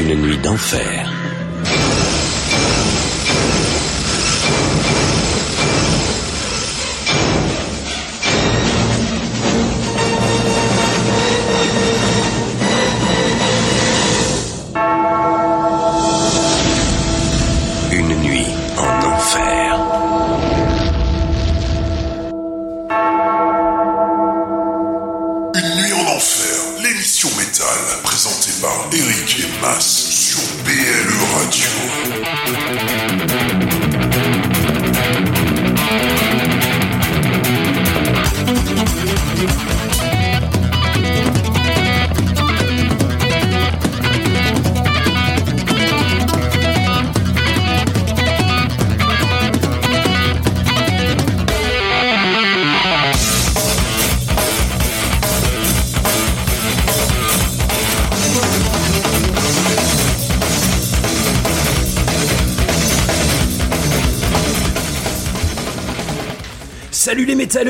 une nuit d'enfer.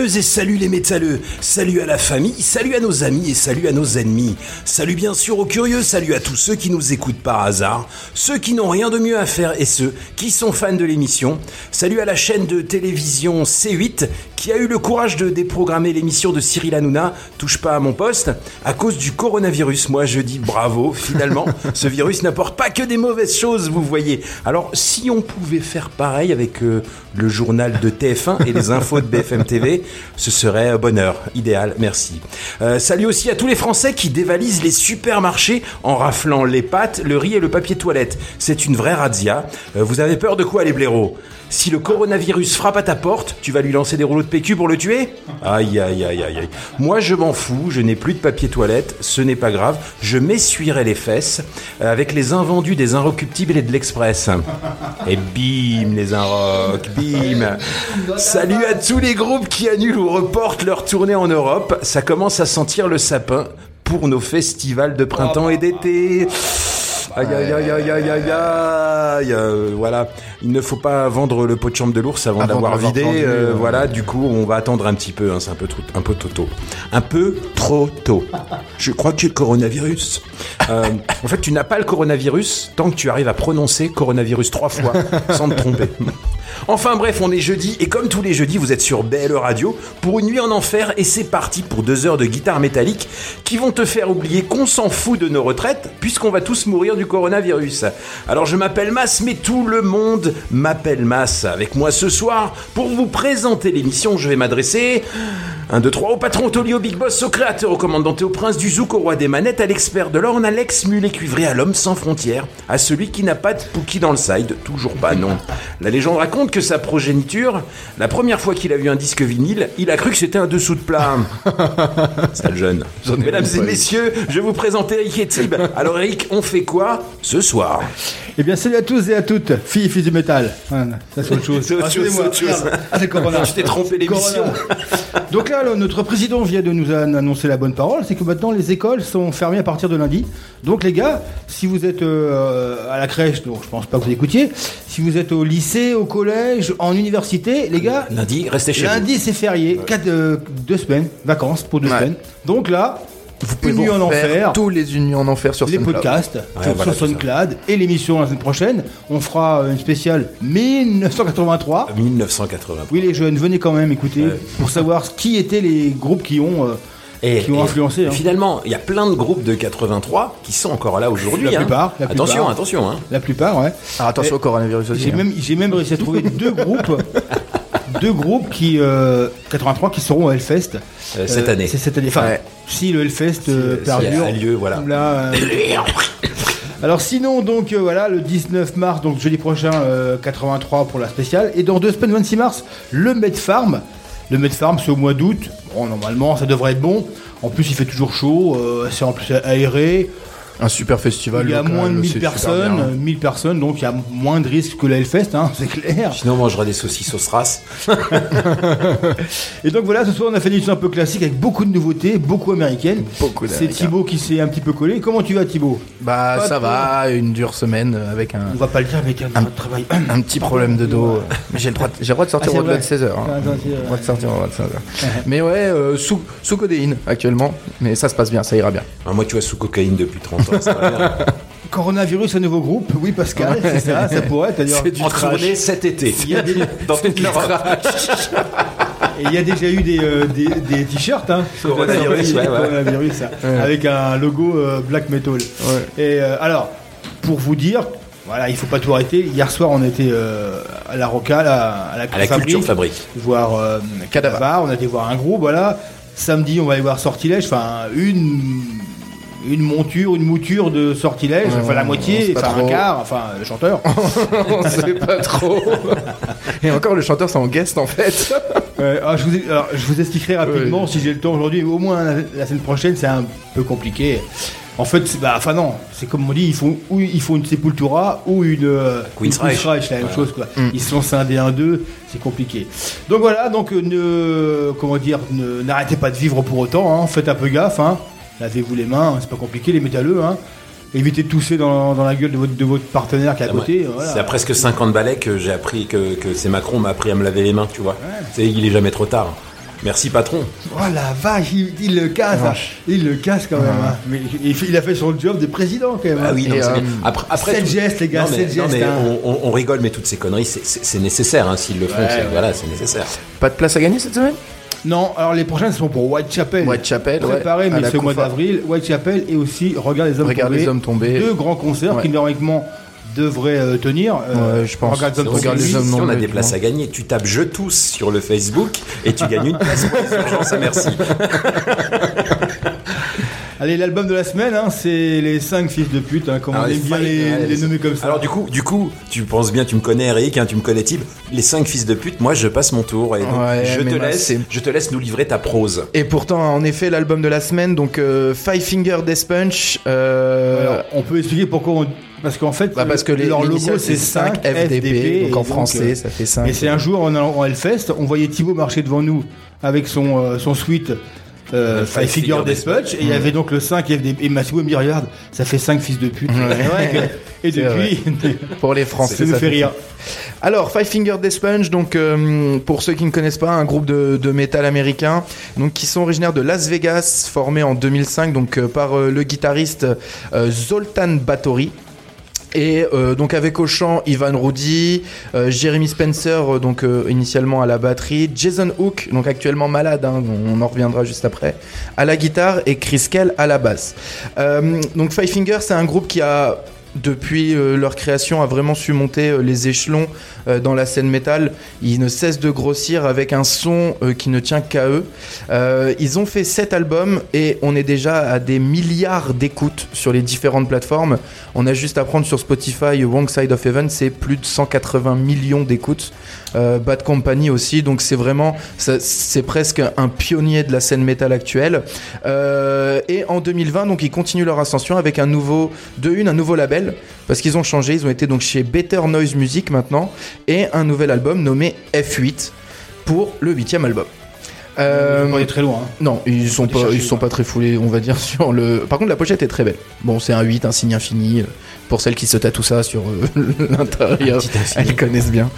Salut les métalleux, salut à la famille, salut à nos amis et salut à nos ennemis, salut bien sûr aux curieux, salut à tous ceux qui nous écoutent par hasard, ceux qui n'ont rien de mieux à faire et ceux qui sont fans de l'émission, salut à la chaîne de télévision C8 qui a eu le courage de déprogrammer l'émission de Cyril Hanouna, touche pas à mon poste, à cause du coronavirus. Moi je dis bravo, finalement, ce virus n'apporte pas que des mauvaises choses, vous voyez. Alors si on pouvait faire pareil avec euh, le journal de TF1 et les infos de BFM TV, ce serait euh, bonheur, idéal, merci. Euh, salut aussi à tous les Français qui dévalisent les supermarchés en raflant les pâtes, le riz et le papier toilette. C'est une vraie razzia. Vous avez peur de quoi les blaireaux? Si le coronavirus frappe à ta porte, tu vas lui lancer des rouleaux de PQ pour le tuer Aïe, aïe, aïe, aïe, aïe. Moi, je m'en fous, je n'ai plus de papier toilette, ce n'est pas grave. Je m'essuierai les fesses avec les invendus des Inrecuptibles et de l'Express. Et bim, les Inroc, bim. Salut à tous les groupes qui annulent ou reportent leur tournée en Europe. Ça commence à sentir le sapin pour nos festivals de printemps et d'été. Aïe aïe aïe aïe aïe aïe aïe euh, Voilà, il ne faut pas vendre le pot de chambre de l'ours avant, Avant d'avoir vidé. euh, euh. voilà, du coup, on va attendre un petit peu. hein, c'est un peu trop, un peu trop tôt. Un peu trop tôt. Je crois que j'ai le coronavirus. Euh, en fait, tu n'as pas le coronavirus tant que tu arrives à prononcer coronavirus trois fois sans te tromper. Enfin bref, on est jeudi et comme tous les jeudis, vous êtes sur BLE Radio pour une nuit en enfer et c'est parti pour deux heures de guitare métallique qui vont te faire oublier qu'on s'en fout de nos retraites puisqu'on va tous mourir du coronavirus. Alors je m'appelle Mas, mais tout le monde m'appelle Mas. Avec moi ce soir, pour vous présenter l'émission, je vais m'adresser 1, 2, 3 au patron Tolio au Big Boss, au créateur, au commandant au prince du zouk, au roi des manettes, à l'expert de l'orne, à l'ex-mulet cuivré, à l'homme sans frontières, à celui qui n'a pas de Pookie dans le side, toujours pas non. La légende raconte que sa progéniture, la première fois qu'il a vu un disque vinyle, il a cru que c'était un dessous de plat. Sale jeune. Mesdames et messieurs, je vous présente Eric et Tib. Alors Eric, on fait quoi ce soir? Eh bien, salut à tous et à toutes, filles et fils du métal. Ça c'est autre chose. C'est autre Ah, chose, c'est autre chose. Ah, c'est Corona. Tu t'es trompé d'émission. Corona. Donc là, notre président vient de nous an- annoncer la bonne parole, c'est que maintenant les écoles sont fermées à partir de lundi. Donc les gars, si vous êtes euh, à la crèche, donc je pense pas que vous écoutiez, si vous êtes au lycée, au collège, en université, les gars, Lundi, restez chez vous. lundi c'est férié, quatre, euh, deux semaines, vacances pour deux Ouais. semaines. Donc là, Vous pouvez vous en enfer. tous les unies en enfer sur les SoundCloud. podcasts Ouais, sur, voilà, sur. SoundCloud et l'émission la semaine prochaine. On fera euh, une spéciale 1983. 1980. Oui, les jeunes, venez quand même écouter pour savoir qui étaient les groupes qui ont, euh, Et, qui ont et influencé. hein. Finalement, il y a plein de groupes de 83 qui sont encore là aujourd'hui. La hein. plupart, la attention, plupart. attention. Hein. La plupart, ouais. Alors attention au coronavirus aussi. J'ai hein. même, j'ai même réussi à trouver deux groupes, deux groupes qui euh, 83 qui seront au Hellfest Euh, cette Euh, année. C'est cette année. Enfin, Ouais. si le Hellfest euh, Si- perdure. a lieu, voilà. Là, euh, Alors sinon donc euh, voilà le 19 mars donc jeudi prochain euh, 83 pour la spéciale et dans deux semaines 26 mars le Medfarm le Medfarm c'est au mois d'août bon normalement ça devrait être bon en plus il fait toujours chaud euh, c'est en plus aéré Un super festival. Il y a local, moins de 1000 c'est super personnes, bien. euh, 1000 personnes, donc il y a moins de risques que la Hellfest, hein, c'est clair. Sinon, on mangera des saucisses au SRAS. Et donc voilà, ce soir on a fait une édition un peu classique avec beaucoup de nouveautés, beaucoup américaines. Beaucoup C'est. Thibaut qui s'est un petit peu collé. Comment tu vas Thibaut? Bah Pas ça va, une dure semaine avec un, On va pas le dire, mais il y a un travail. un petit problème de dos. Mais j'ai le droit, de- j'ai le droit de sortir Ah, au-delà de vrai. 16h. Ah, attends, c'est, euh, Le droit de sortir au-delà de 16h. Mais ouais, euh, sous, sous codéine actuellement. Mais ça se passe bien, ça ira bien. Ah, moi, tu vois, sous cocaïne depuis 30 bien. Coronavirus, un nouveau groupe. Oui, Pascal, c'est ça, ça pourrait. C'est-à-dire, C'est du En trash. tournée cet été. il y a des- Dans toute l'Europe. Et il y a déjà eu des, euh, des, des t-shirts, hein, sur la Coronavirus, sortie, ouais, ouais. coronavirus, ça, Ouais. avec un logo euh, black metal. Et euh, alors, pour vous dire, voilà, il faut pas tout arrêter. Hier soir, on était euh, à la Roca, à la, à la, À la Fabrique, culture fabrique. voir euh, Cadavar. On a été voir un groupe, voilà. Samedi, on va aller voir Sortilège. Enfin, une une monture, une mouture de Sortilège. Enfin, la moitié, enfin un quart, enfin le chanteur. On sait pas trop. Et encore, le chanteur, c'est en guest en fait. Ouais, alors, je, vous, alors, je vous expliquerai rapidement si j'ai le temps aujourd'hui. Au moins la, la semaine prochaine, c'est un peu compliqué. En fait, c'est- bah, enfin non, c'est comme on dit, il faut, ou il faut une Sepultura ou une euh, Queen's une Reich. c'est la même Voilà. chose quoi. Mm. Ils se sont scindés un deux, c'est compliqué. Donc voilà, donc euh, ne comment dire, ne- n'arrêtez pas de vivre pour autant. Hein, faites un peu gaffe. Hein, lavez-vous les mains, c'est pas compliqué, les métalleux. Hein. Évitez de tousser dans, dans la gueule de votre, de votre partenaire qui est à côté. voilà. C'est à presque 50 balais que j'ai appris que, que c'est Macron m'a appris à me laver les mains, tu vois. C'est il est jamais trop tard. Merci patron. Oh la vache, il, il le casse, hein. il le casse quand même. hein. Mais il, a fait son job de président quand même. Ah hein. oui, non, Et, c'est euh, bien. Après, après sept tout- gestes, les gars, non, mais, sept non, gestes, mais hein. on, rigole, mais toutes ces conneries, c'est- c'est c'est nécessaire hein, s'ils le font. Ouais, c'est- ouais. Voilà, c'est nécessaire. Pas de place à gagner cette semaine? Non, alors les prochaines sont pour Whitechapel. Whitechapel, ouais, Préparé, mais c'est au mois d'avril. Whitechapel et aussi Regarde les hommes Regarde tombés. les hommes tombés. Deux grands concerts Ouais. qui normalement devraient euh, tenir. Euh, Ouais, je pense. Regarde les hommes Regarde tombés. les hommes Si on a des places à gagner, tu tapes je tous sur le Facebook et tu gagnes une place pour les urgences à merci. Allez, l'album de la semaine, hein, c'est les 5 fils de pute, hein, comme Alors, on aime bien les, les nommer comme ça. Alors du coup, du coup, tu penses bien, tu me connais Eric, hein, tu me connais Tib, les cinq fils de pute, moi je passe mon tour et donc, Ouais, je, te laisse, je te laisse nous livrer ta prose. Et pourtant, en effet, l'album de la semaine, donc euh, Five Finger Death Punch. euh, Alors, on peut expliquer pourquoi on... Parce qu'en fait, bah, parce que les, leur logo c'est 5 FDP. donc en français, euh, ça fait 5. Et c'est un jour en en Hellfest, on voyait Thibaut marcher devant nous avec son, euh, son suite euh, Euh, Five Five Figure et il y avait donc le 5 FDP. Et Mathieu me dit, regarde, ça fait 5 fils de pute. Et depuis, Pour les Français, ça nous fait rire. Alors, Five Finger Death Punch, donc euh, pour ceux qui ne connaissent pas, un groupe de, de métal américain, donc qui sont originaires de Las Vegas, formé en 2005, donc euh, par euh, le guitariste euh, Zoltan Batory. Et euh, donc avec au chant Ivan Rudy, euh, Jeremy Spencer euh, donc initialement à la batterie, Jason Hook donc actuellement malade, hein, on en reviendra juste après, à la guitare et Chris Kell à la basse. Donc Five Finger c'est un groupe qui a depuis euh, leur création a vraiment su monter euh, les échelons euh, dans la scène métal. Ils ne cessent de grossir avec un son qui ne tient qu'à eux. Ils ont fait 7 albums et on est déjà à des milliards d'écoutes sur les différentes plateformes. On a juste à prendre sur Spotify Wrong Side of Heaven, c'est plus de 180 millions d'écoutes. Bad Company aussi, donc c'est vraiment, c'est presque un pionnier de la scène métal actuelle. Et en 2020, donc ils continuent leur ascension avec un nouveau, de une, un nouveau label, parce qu'ils ont changé. Ils ont été donc chez Better Noise Music maintenant, et un nouvel album nommé F8 pour le huitième album. Euh, on est très loin. hein. non, ils sont pas, ils sont quoi. pas très foulés, on va dire sur le. Par contre, la pochette est très belle. Bon, c'est un 8, un signe infini. Pour celles qui se tatouent ça sur euh, l'intérieur, elles connaissent bien.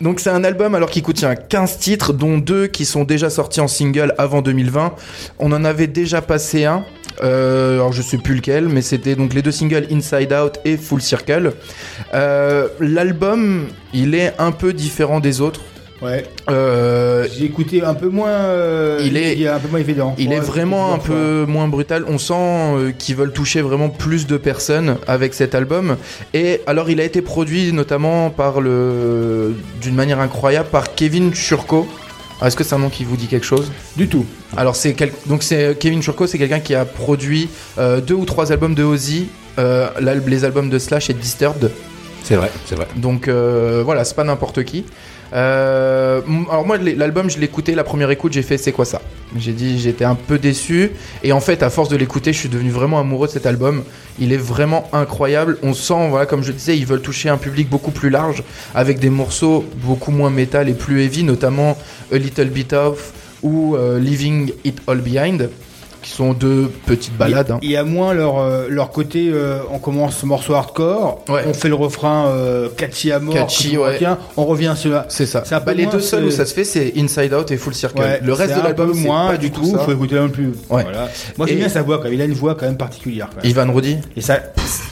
Donc c'est un album alors qui contient 15 titres, dont deux qui sont déjà sortis en single avant 2020. On en avait déjà passé un. euh, alors je sais plus lequel, mais c'était donc les deux singles Inside Out et Full Circle. Euh, L'album, il est un peu différent des autres. Ouais. Euh, J'ai écouté un peu moins. euh, Il est- il est un peu moins évident. Il Ouais, est vraiment un peu moins brutal. On sent euh, qu'ils veulent toucher vraiment plus de personnes avec cet album. Et alors, il a été produit notamment par le, d'une manière incroyable, par Kevin Churko. Est-ce que c'est un nom qui vous dit quelque chose? Du tout. Alors c'est quel- donc c'est Kevin Churko, c'est quelqu'un qui a produit euh, deux ou trois albums de Ozzy, euh, les albums de Slash et Disturbed. C'est vrai, c'est vrai. Donc euh, voilà, c'est pas n'importe qui. Euh, alors moi, l'album, je l'écoutais, la première écoute, j'ai fait c'est quoi ça? J'ai dit, j'étais un peu déçu. Et en fait, à force de l'écouter, je suis devenu vraiment amoureux de cet album. Il est vraiment incroyable. On sent, voilà, comme je disais, ils veulent toucher un public beaucoup plus large, avec des morceaux beaucoup moins métal et plus heavy, notamment A Little Bit Of ou euh, Leaving It All Behind, qui sont deux petites balades. hein. Il y a moins leur, euh, leur côté, euh, on commence ce morceau hardcore, Ouais. on fait le refrain euh, catchy à mort, Catchy, ouais. retient, on revient sur la... C'est ça. C'est un peu Bah, les moins, deux seuls où ça se fait, c'est Inside Out et Full Circle. Ouais, le reste de l'album, un peu c'est moins pas du tout ça. faut écouter un peu plus. Ouais. Voilà. Moi j'aime bien sa voix, quand même. il a une voix quand même particulière. Quand même. Ivan Roddy Et ça,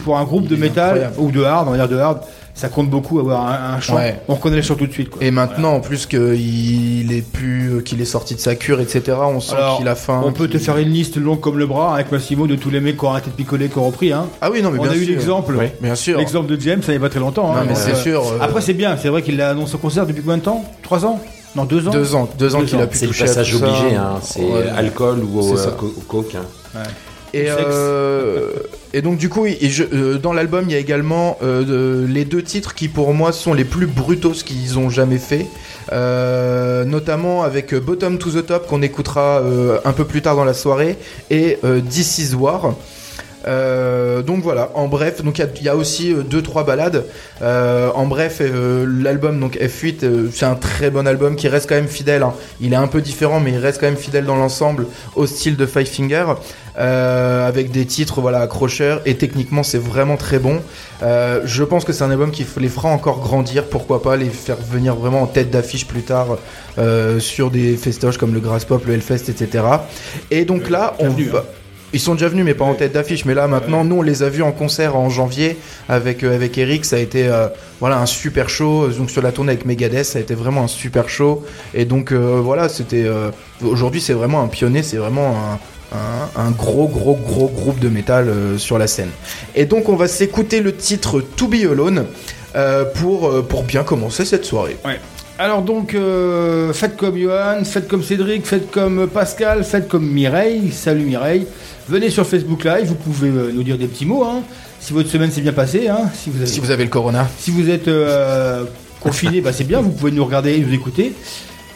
pour un groupe de Il métal ou de hard, on va dire de hard, ça compte beaucoup avoir un, un chant. Ouais. On reconnaît le chant tout de suite. Quoi. Et maintenant, en plus qu'il est plus, qu'il est sorti de sa cure, etc. On sent qu'il a faim. on peut te faire une liste longue comme le bras avec Massimo de tous les mecs qui ont arrêté de picoler, qui ont repris. Hein. Ah oui, non, mais on bien a eu l'exemple. Oui, bien sûr. L'exemple de James, ça n'y a pas très longtemps. Non, hein. mais c'est euh, sûr. euh, Après, c'est bien, c'est vrai qu'il l'a annoncé au concert depuis combien de temps? Trois ans? Non, deux ans? Deux ans, deux ans Deux qu'il ans. a pu C'est le toucher à passage obligé, hein. c'est Ouais. alcool ou au, euh, coke. hein. Et, euh, et donc du coup, et je- euh, dans l'album, il y a également euh, les deux titres qui pour moi sont les plus brutaux qu'ils ont jamais fait, notamment avec Bottom to the Top qu'on écoutera un peu plus tard dans la soirée et This Is War. Euh, donc voilà, en bref, donc il y a- il y, a aussi euh, deux trois balades. Euh, en bref, euh, l'album donc F8, euh, c'est un très bon album qui reste quand même fidèle. hein. Il est un peu différent, mais il reste quand même fidèle dans l'ensemble au style de Five Finger, avec des titres voilà accrocheurs et techniquement c'est vraiment très bon. Je pense que c'est un album qui les fera encore grandir, pourquoi pas les faire venir vraiment en tête d'affiche plus tard sur des festoches comme le Grass Pop, le Hellfest, etc. Et donc là, on va. Ils sont déjà venus, mais pas en tête d'affiche. Mais là, maintenant, nous, on les a vus en concert en janvier avec euh, avec Eric. Ça a été euh, voilà un super show. Donc sur la tournée avec Megadeth, ça a été vraiment un super show. Et donc euh, voilà, c'était aujourd'hui, c'est vraiment un pionnier. C'est vraiment un, un, gros, gros, gros groupe de métal sur la scène. Et donc, on va s'écouter le titre To Be Alone pour pour bien commencer cette soirée. Alors donc, faites comme Johan, faites comme Cédric, faites comme Pascal, faites comme Mireille. Salut Mireille. Venez sur Facebook Live, vous pouvez euh, nous dire des petits mots. Hein. Si votre semaine s'est bien passée, hein. si, vous avez, Si vous avez le Corona. si vous êtes euh, confiné, bah, c'est bien, vous pouvez nous regarder et nous écouter.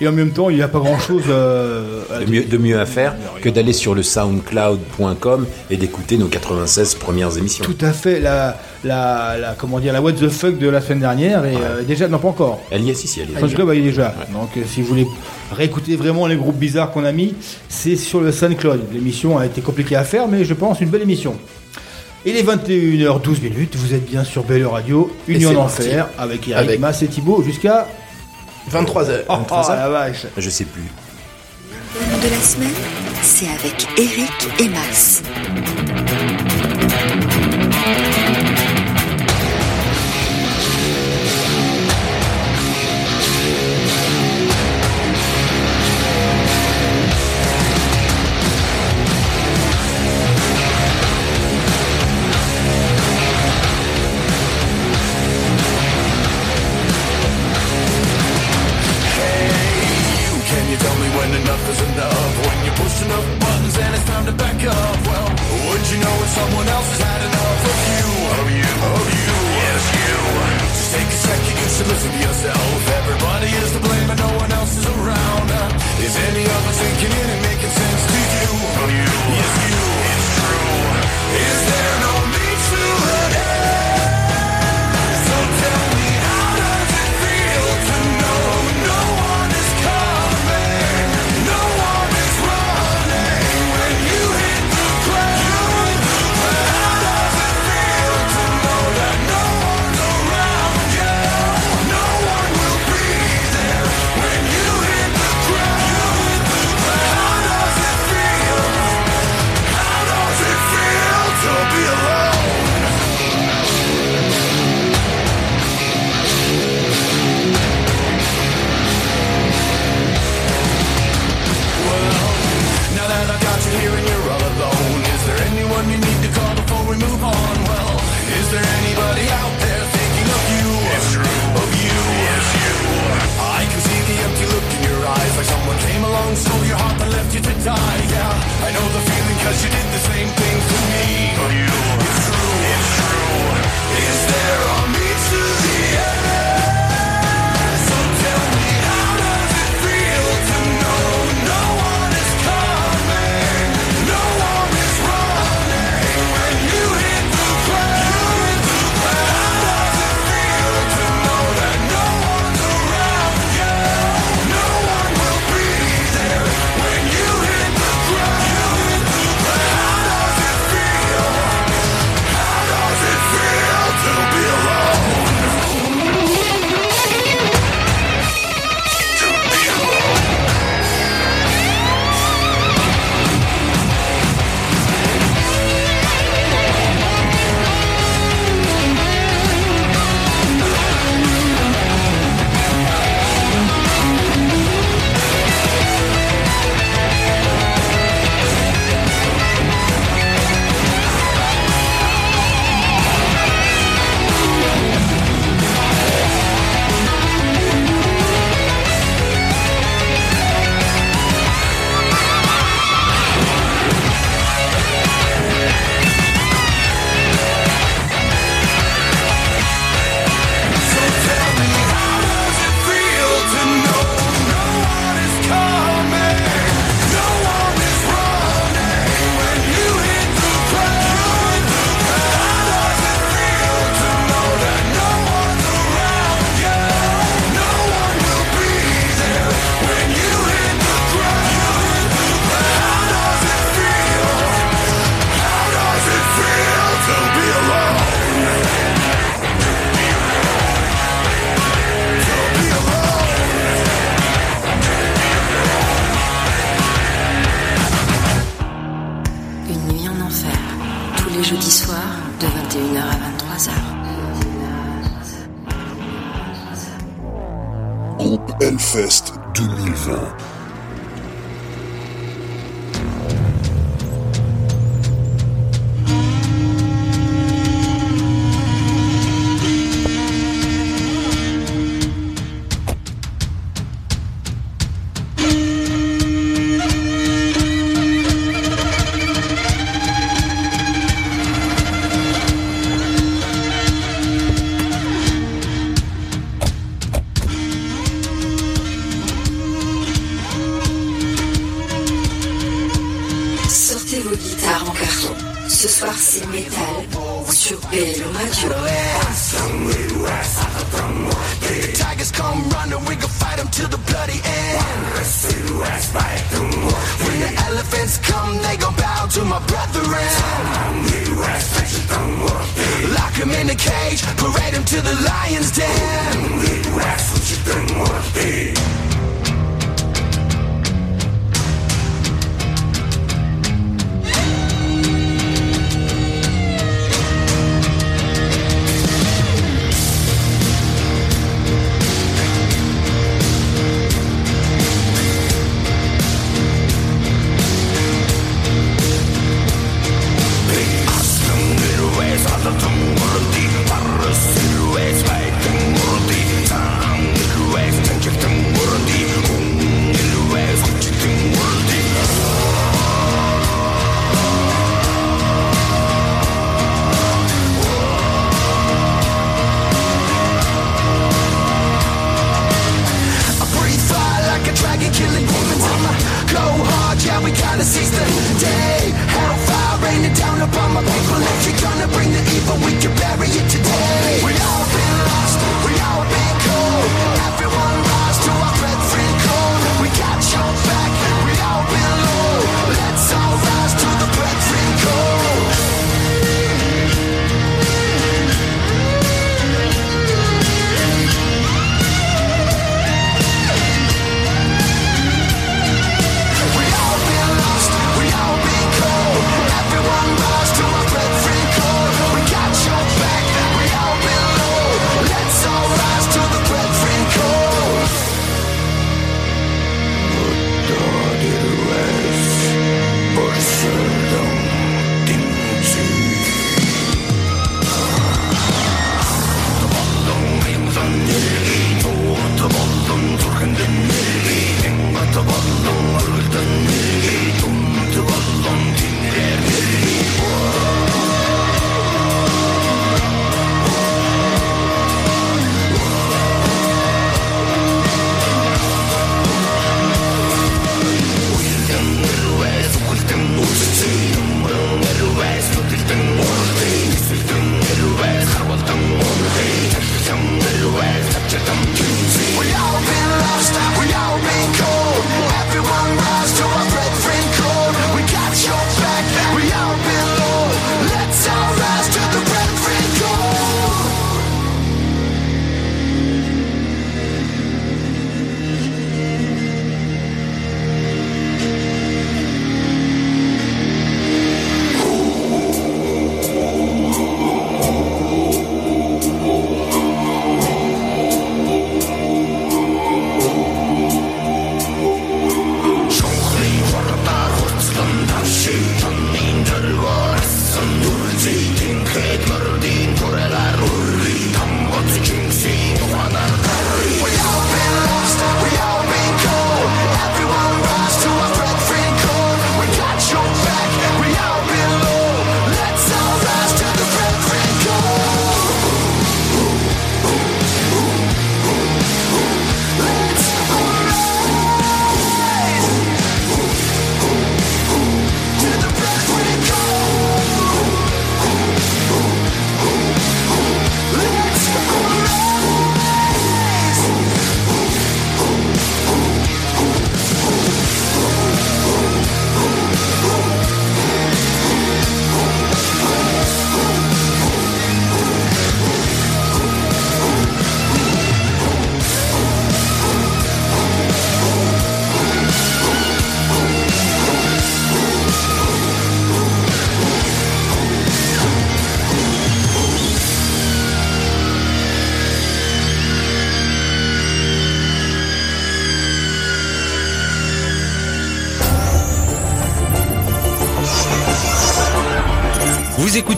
Et en même temps, il n'y a pas grand chose De mieux, de mieux à faire que d'aller sur le soundcloud.com et d'écouter nos 96 premières émissions. Tout à fait, la, la, la, comment dire, la what the fuck de la semaine dernière, et euh, déjà, non pas encore. Elle y est, si, si, elle y est. Cas, bah, il est déjà. Donc, euh, si vous voulez réécouter vraiment les groupes bizarres qu'on a mis, c'est sur le SoundCloud. L'émission a été compliquée à faire, mais je pense une belle émission. Il est 21h12 minutes, vous êtes bien sur Belle Radio, Union d'Enfer, avec Eric Avec- Mas et Thibaut, jusqu'à... 23h. Oh, oh, la vache Je sais plus. Le nom de la semaine, c'est avec Eric et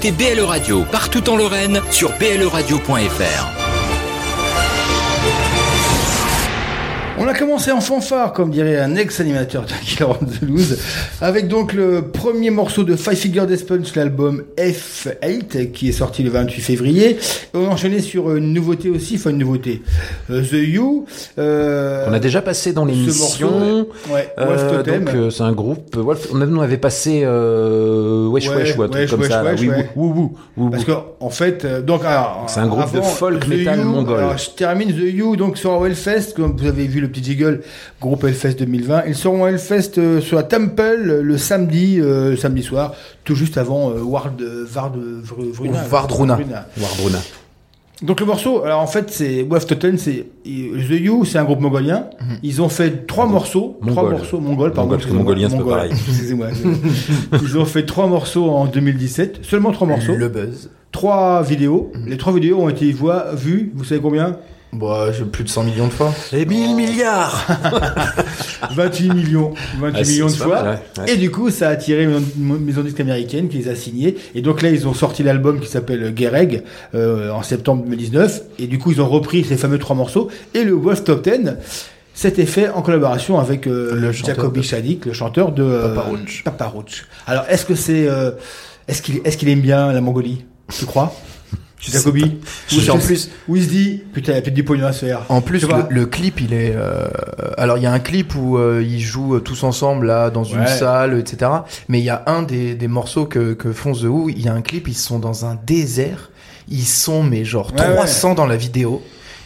écoutez BLE Radio partout en Lorraine sur bleradio.fr. On a commencé en fanfare, comme dirait un ex-animateur de Killer on the Loose, avec donc le premier morceau de Five Finger Death Punch, l'album F8, qui est sorti le 28 février. Et on a enchaîné sur une nouveauté aussi, enfin une nouveauté, euh, The You. euh, On a déjà passé dans ce l'émission. Euh, donc euh, c'est un groupe. Wolf, on avait, on avait passé euh, Wesh Ouais, Wesh ou un truc Wesh, comme Wesh, ça. Wesh, oui, wou, wou, Parce que en fait, euh, donc C'est un groupe de folk metal You, mongol. alors, je termine The You donc sur Hellfest, comme vous avez vu le petit jiggle, groupe Hellfest 2020. Ils seront à Hellfest euh, sur la Temple le samedi, euh, samedi soir, tout juste avant euh, Ward, Vard, Vr- Vruna. Vardruna. Donc le morceau, alors en fait c'est Wolf Totten, c'est The You, c'est un groupe mongolien. Ils ont fait trois morceaux, trois morceaux mongols, pardon. Mongol, parce que mongolien, c'est pas Mongol. pareil. Excusez-moi. Ils ont fait trois morceaux en 2017, seulement trois morceaux. Le buzz. Trois vidéos. Les trois vidéos ont été vues, vous savez combien? Bah, j'ai plus de 100 millions de fois. Les 1000 milliards 28 millions, 28 Ah, millions de fois. mal, ouais, ouais. Et du coup, ça a attiré une maison disque américaine qui les a signés. Et donc là, ils ont sorti l'album qui s'appelle Gereg euh, en septembre 2019. Et du coup, ils ont repris ces fameux trois morceaux. Et le Wolf Top 10 s'était fait en collaboration avec euh, Le de- Shadik, le chanteur de euh, Papa Roach. Papa Roach. Alors, est-ce que c'est, euh, est-ce qu'il, est-ce qu'il aime bien la Mongolie? Tu crois? Ou en plus- Où il se dit, putain, il y a peut-être du pognon à se faire. En plus, le, le clip, il est. euh, alors, il y a un clip où euh, ils jouent euh, tous ensemble là dans une salle, etc. Mais il y a un des, des morceaux que, que font The Who. Il y a un clip, ils sont dans un désert. Ils sont mais genre Ouais, 300 dans la vidéo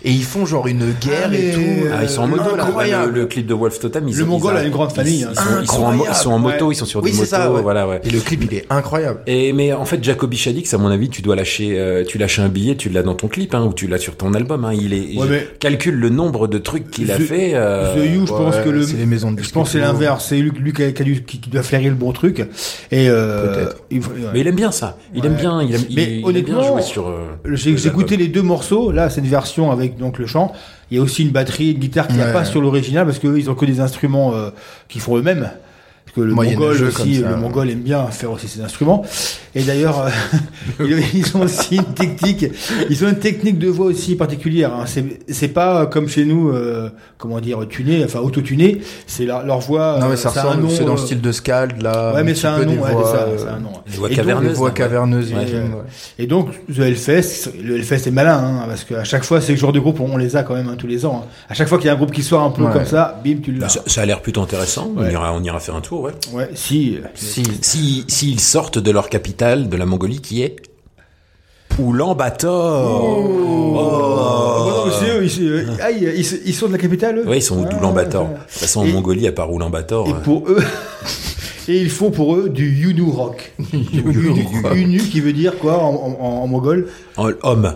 et ils font genre une guerre Ah, et mais, tout. euh, Ah, ils sont en moto là. incroyable. Le, le clip de Wolf Totem. Ils Le ils Mongol a une grande famille, Ils, hein. ils sont, ils sont en, ils sont en moto, Ouais. ils sont sur Oui, des c'est motos. ça. ouais. Voilà, ouais. Et le clip, il est incroyable. Et mais en fait, Jacoby Shadik, à mon avis, tu dois lâcher, euh, tu lâches un billet, tu l'as dans ton clip, hein, ou tu l'as sur ton album. Hein, il est, Ouais, je mais- calcule le nombre de trucs qu'il a fait. euh, The You, je pense que le, c'est les maisons de je pense c'est l'inverse. C'est lui, lui qui, a- qui a dû- qui- doit flairer le bon truc. Et euh, il-. Mais il aime bien ça. Il aime bien. Il aime, Mais honnêtement, bien jouer sur. J'ai albums. les deux morceaux. Là, c'est une version avec donc le chant. Il y a aussi une batterie, une guitare qu'il n'y a Ouais. pas sur l'original parce qu'eux, ils ont que des instruments euh, qu'ils font eux-mêmes. Que le Moyen Mongol jeu aussi, le Mongol aime bien faire aussi ses instruments. Et d'ailleurs, euh, ils ont aussi une technique. Ils ont une technique de voix aussi particulière. Hein. C'est c'est pas euh, comme chez nous, euh, comment dire, tuné, enfin auto-tuné. C'est leur, leur voix. Non, mais ça ressemble. nom, C'est dans le style de Scald là. Ouais, mais c'est un nom, ouais, voix, c'est ça, euh, c'est un nom. Des voix Et donc, caverneuses. Des voix Ouais. caverneuses. Ouais, viking, ouais. ouais. Et donc, The Hellfest, le Hellfest est malin, hein, parce qu'à chaque fois, ces genres de groupes, on les a quand même hein, tous les ans. hein. À chaque fois qu'il y a un groupe qui sort un peu Ouais. comme ça, bim, tu l'as. Ça, ça a l'air plutôt intéressant. On Ouais. ira, on ira faire un tour, ouais. Ouais, si. Si. Si, s'ils sortent de leur capitale, de la Mongolie, qui est Oulan-Bator. Oh, ils, euh, ah, ils, ils- ils sont de la capitale, eux Oui, ils sont Ah, d'Oulan-Bator. De ouais. toute façon, en Mongolie, à part Oulan-Bator. Et euh, pour eux, et ils font pour eux du Yunu rock. Yunu, Yunu qui veut dire quoi en, en, en mongol? En- homme.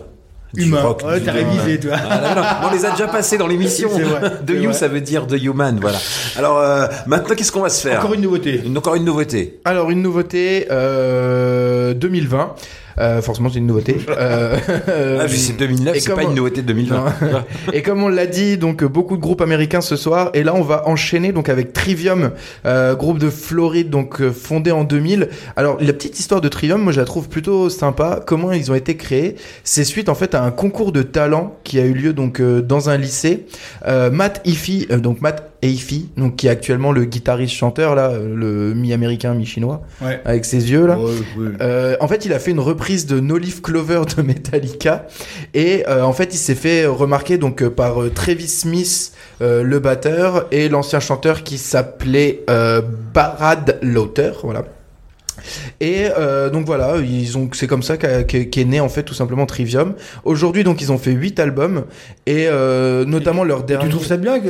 Du Humain. rock, Ouais, du- t'as révisé, toi. Ah, on les a déjà passés dans l'émission. C'est You, vrai. ça veut dire The Human, voilà. Alors, euh, maintenant, qu'est-ce qu'on va se faire? Encore une nouveauté. Une- Encore une nouveauté. Alors une nouveauté euh, 2020. Euh, forcément c'est une nouveauté. Euh, Ah, c'est 2009, et c'est pas une nouveauté de 2020. et comme on l'a dit, donc beaucoup de groupes américains ce soir. Et là, on va enchaîner donc avec Trivium, euh, groupe de Floride, donc euh, fondé en 2000. Alors la petite histoire de Trivium, moi je la trouve plutôt sympa. Comment ils ont été créés? C'est suite en fait à un concours de talent qui a eu lieu donc dans un lycée. Matt Iffy, donc Matt Iffy, donc qui est actuellement le guitariste chanteur là, euh, le mi-américain mi-chinois, Ouais. avec ses yeux là. Ouais, ouais. Euh, en fait, il a fait une reprise de No Leaf Clover de Metallica et euh, en fait, il s'est fait remarquer donc euh, par Travis Smith, euh, le batteur, et l'ancien chanteur qui s'appelait euh, Barad Lauter, voilà. Et euh, donc voilà, ils ont, c'est comme ça qu'est né en fait tout simplement Trivium. Aujourd'hui, donc ils ont fait huit albums et euh, notamment leur dernier. Tu trouves ça bien que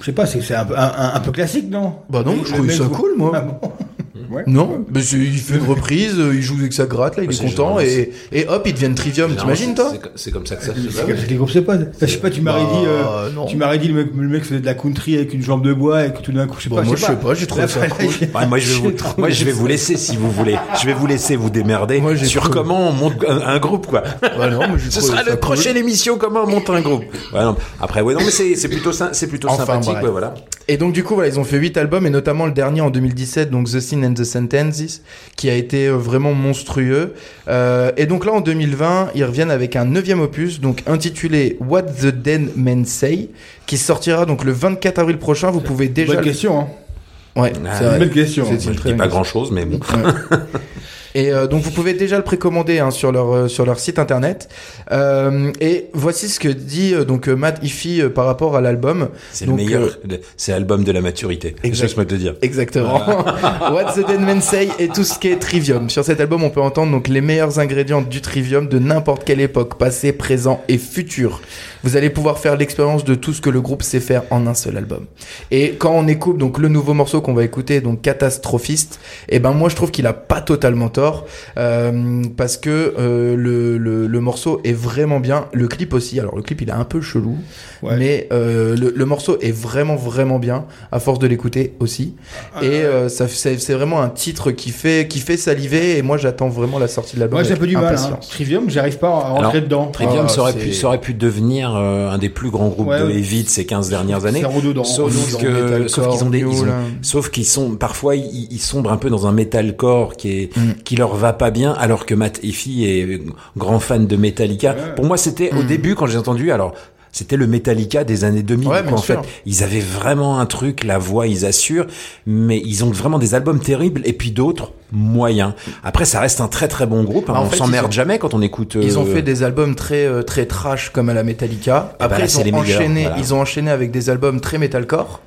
Je sais pas, c'est un, peu- un, un- un peu classique, non? Bah non, je trouve ça cool, moi. Ah bon? Ouais. Non, mais c'est- il fait une reprise, euh, il joue avec sa gratte là, il est c'est content et, et hop, ils deviennent Trivium. T'imagines toi C'est- C'est comme ça que ça se C'est fait. comme ça que. Je sais pas, tu m'aurais Bah, dit, euh, tu m'aurais dit le mec, le mec faisait de la country avec une jambe de bois et que tout d'un coup, je sais Bah, pas, moi, je sais pas, j'ai trouvé ça cool. Ouais, moi, je vais, vous, moi, je vais ça- vous laisser si vous voulez. Je vais vous laisser vous démerder Moi, sur trouvé- comment on monte un, un groupe, quoi. Bah non, mais j'ai Ce sera ça le cool. prochaine émission, comment on monte un groupe. Ouais, non. Après, ouais, non, mais c'est c'est plutôt, c'est plutôt sympathique, voilà. Et donc du coup voilà, ils ont fait 8 albums et notamment le dernier en 2017 donc The Sin and the Sentences qui a été euh, vraiment monstrueux. Euh, et donc là en 2020, ils reviennent avec un neuvième opus donc intitulé What the Dead Men Say qui sortira donc le 24 avril prochain. Vous pouvez déjà Bonne question, hein. Ouais, Ah, c'est vrai. Belle question. C'est Je une très bonne pas question. grand chose, mais bon. Et euh, donc vous pouvez déjà le précommander hein, sur leur euh, sur leur site internet. Euh, et voici ce que dit euh, donc euh, Matt Iffy par rapport à l'album. C'est le meilleur. C'est l'album de la maturité. Exact. Laisse-moi te dire. Exactement. What the Dead Men Say et tout ce qui est Trivium. Sur cet album, on peut entendre donc les meilleurs ingrédients du Trivium de n'importe quelle époque, passé, présent et futur. Vous allez pouvoir faire l'expérience de tout ce que le groupe sait faire en un seul album. Et quand on écoute donc le nouveau morceau qu'on va écouter, donc Catastrophiste, et ben moi je trouve qu'il a pas totalement tort euh, parce que euh, le, le, le morceau est vraiment bien. Le clip aussi. Alors le clip il est un peu chelou, Ouais. mais euh, le, le morceau est vraiment vraiment bien à force de l'écouter aussi. Et euh, ça c'est c'est vraiment un titre qui fait qui fait saliver et moi j'attends vraiment la sortie de l'album. Moi j'ai un peu du mal. Hein. Trivium, j'arrive pas à rentrer Alors, dedans. Trivium, Ah, ça, aurait pu, ça aurait pu devenir euh, un des plus grands groupes Ouais, de heavy de ces 15 dernières années. Redondant. Sauf qu'ils ont des, ils ont- sauf qu'ils sont, parfois, ils, ils sombrent un peu dans un metalcore qui est, Mm. qui leur va pas bien, alors que Matt Effy est grand fan de Metallica. Pour moi, c'était au Mm. début, quand j'ai entendu, alors, c'était le Metallica des années 2000. Ouais, quoi, en fait, ils avaient vraiment un truc, la voix, ils assurent, mais ils ont vraiment des albums terribles et puis d'autres moyens. Après, ça reste un très très bon groupe. hein. Bah, on s'emmerde ils ont- jamais quand on écoute. Ils ont euh, fait des albums très euh, très trash comme à la Metallica. Eh ben Après là, ils c'est les ont meilleurs, enchaîné, voilà. ils ont enchaîné avec des albums très metalcore.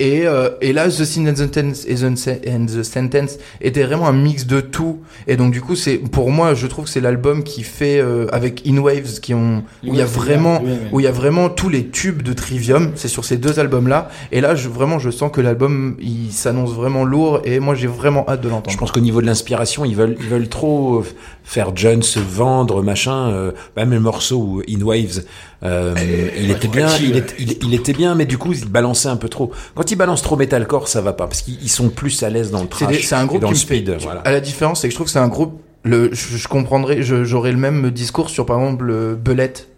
Et, euh, et là, The Sin and the, Sentence, and the Sentence était vraiment un mix de tout. Et donc du coup, c'est pour moi, je trouve que c'est l'album qui fait euh, avec In Waves qui ont où il y a vraiment bien, oui, oui. où il y a vraiment tous les tubes de Trivium. C'est sur ces deux albums là. Et là, je, vraiment, je sens que l'album il s'annonce vraiment lourd. Et moi, j'ai vraiment hâte de l'entendre. Je pense qu'au niveau de l'inspiration, ils veulent, ils veulent trop euh, faire John se vendre, machin. Euh, même le morceau où In Waves, euh, il était bien, il, ouais. est- il, il était bien, mais du coup, il balançait un peu trop. Quand ils balancent trop metalcore, ça va pas, parce qu'ils ils sont plus à l'aise dans le trash c'est un et groupe dans qui le me fait. speed. Voilà. À la différence, c'est que je trouve que c'est un groupe. Le, je, je comprendrais, j'aurais le même discours sur par exemple le Belette.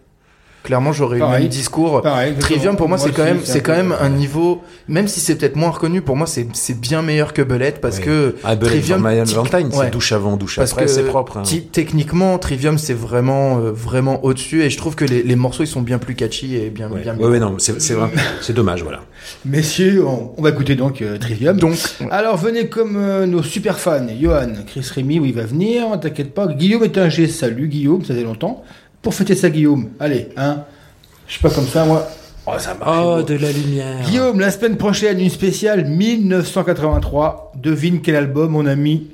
Clairement, j'aurais le Pareil. même discours. Pareil. Trivium pour moi, Moi c'est quand même c'est quand même un niveau même si c'est peut-être moins reconnu pour moi c'est c'est bien meilleur que Belette parce Oui. que Ah, Bullet Trivium Valentine, ouais. c'est douche avant, douche parce après, que c'est propre. hein. techniquement Trivium c'est vraiment euh, vraiment au-dessus et je trouve que les, les morceaux ils sont bien plus catchy et bien Ouais, bien ouais, ouais, non, c'est c'est vrai, c'est dommage, voilà. Messieurs, on, on va écouter donc euh, Trivium. donc Alors venez comme euh, nos super fans, Johan, Chris Rémy, où il va venir, t'inquiète pas. Guillaume est un G, salut Guillaume, ça fait longtemps. Pour fêter ça Guillaume, allez, hein. Je suis pas comme ça moi. Oh ça marche. Oh, de la lumière. Guillaume, la semaine prochaine, une spéciale 1983. Devine quel album on a mis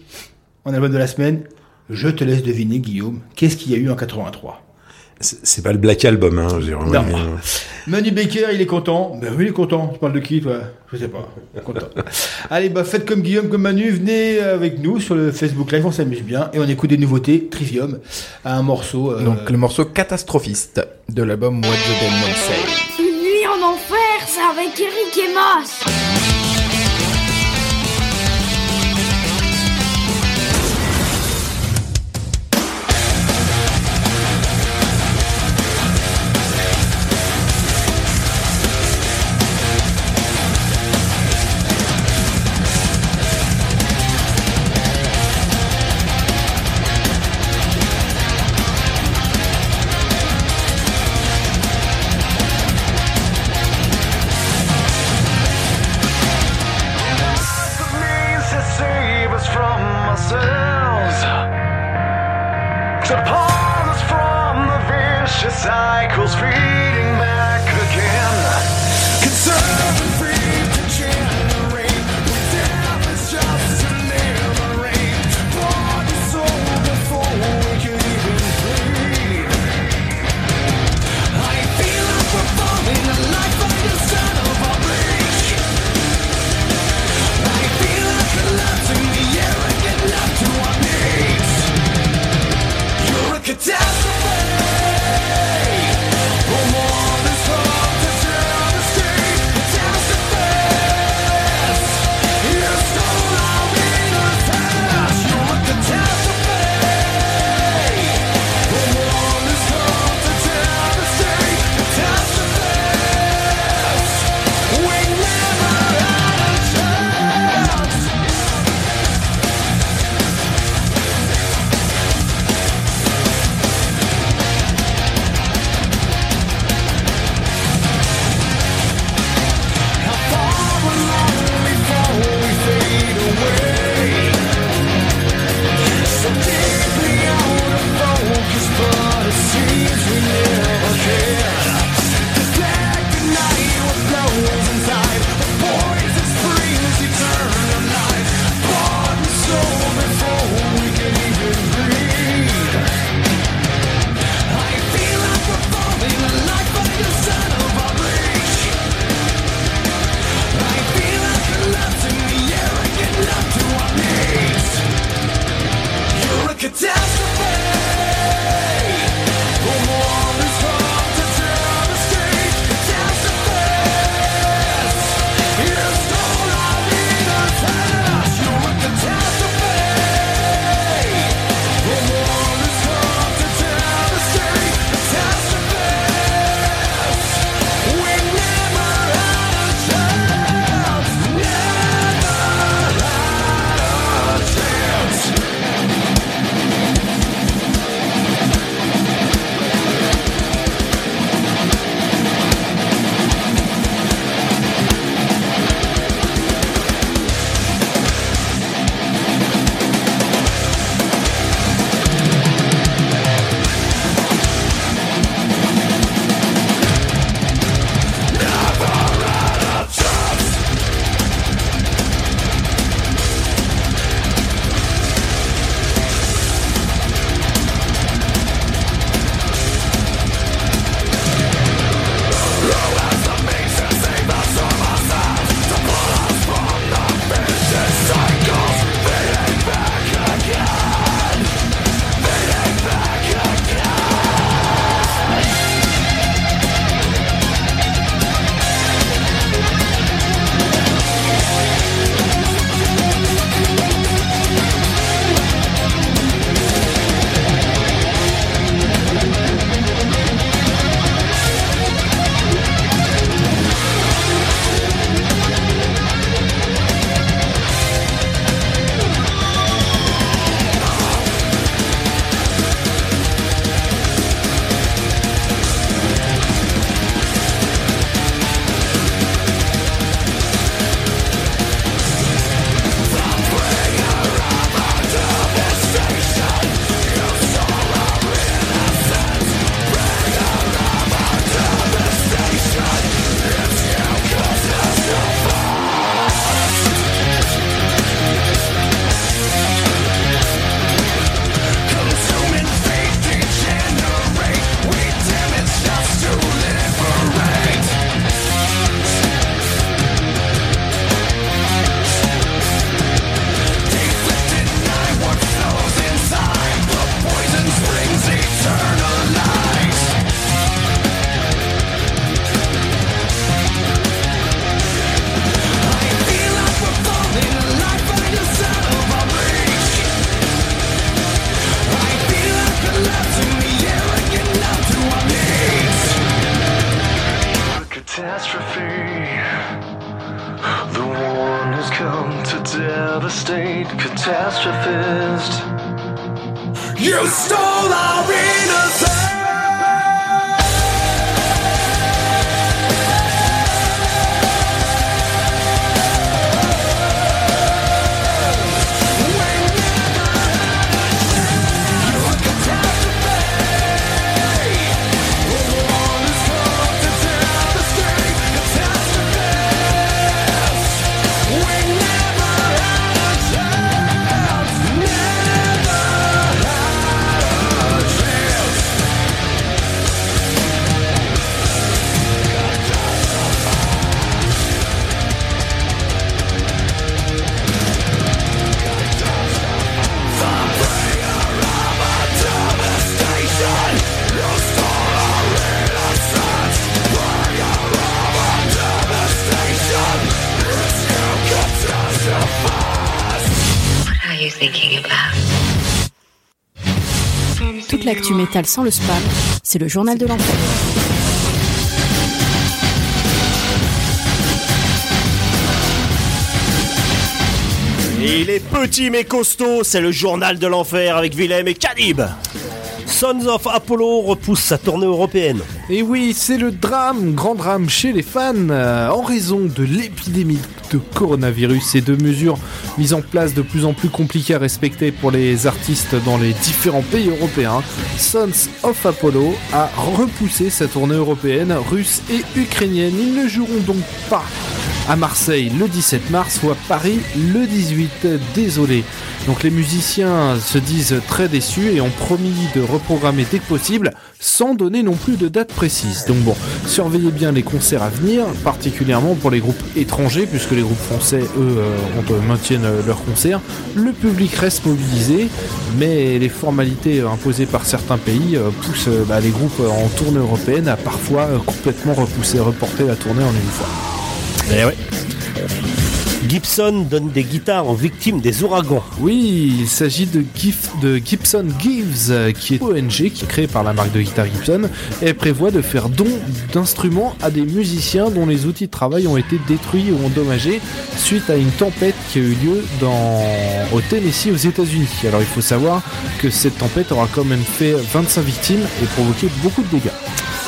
en album de la semaine. Je te laisse deviner Guillaume. Qu'est-ce qu'il y a eu en 83 C'est pas le Black Album, hein, je veux dire, on va Non. Manu Baker, il est content. Ben oui, il est content. Tu parles de qui, toi? Je sais pas. Content. Allez, bah faites comme Guillaume, comme Manu. Venez avec nous sur le Facebook Live. On s'amuse bien et on écoute des nouveautés. Trivium, un morceau. euh, donc le morceau catastrophiste de l'album What the Dead Say. Une nuit en enfer, c'est avec Eric et Mas. L'actu métal sans le spam, c'est le journal de l'enfer. Et les petits mais costauds, c'est le journal de l'enfer avec Willem et Kadib. Sons of Apollo repousse sa tournée européenne. Et oui, c'est le drame, grand drame chez les fans, euh, en raison de l'épidémie de coronavirus et de mesures mises en place de plus en plus compliquées à respecter pour les artistes dans les différents pays européens. Sons of Apollo a repoussé sa tournée européenne, russe et ukrainienne. Ils ne joueront donc pas à Marseille le 17 mars ou à Paris le 18. Désolé. Donc les musiciens se disent très déçus et ont promis de reprogrammer dès que possible sans donner non plus de date précise. Donc bon, surveillez bien les concerts à venir, particulièrement pour les groupes étrangers puisque les groupes français eux euh, euh, maintiennent euh, leurs concerts. Le public reste mobilisé, mais les formalités imposées par certains pays poussent bah, les groupes en tournée européenne à parfois complètement repousser, reporter la tournée en une fois. Eh ouais. Gibson donne des guitares aux victimes des ouragans. Oui, il s'agit de, Gif- de Gibson Gives, euh, qui est ONG qui est créée par la marque de guitare Gibson et prévoit de faire don d'instruments à des musiciens dont les outils de travail ont été détruits ou endommagés suite à une tempête qui a eu lieu dans, au Tennessee aux États-Unis. Alors il faut savoir que cette tempête aura quand même fait 25 victimes et provoqué beaucoup de dégâts.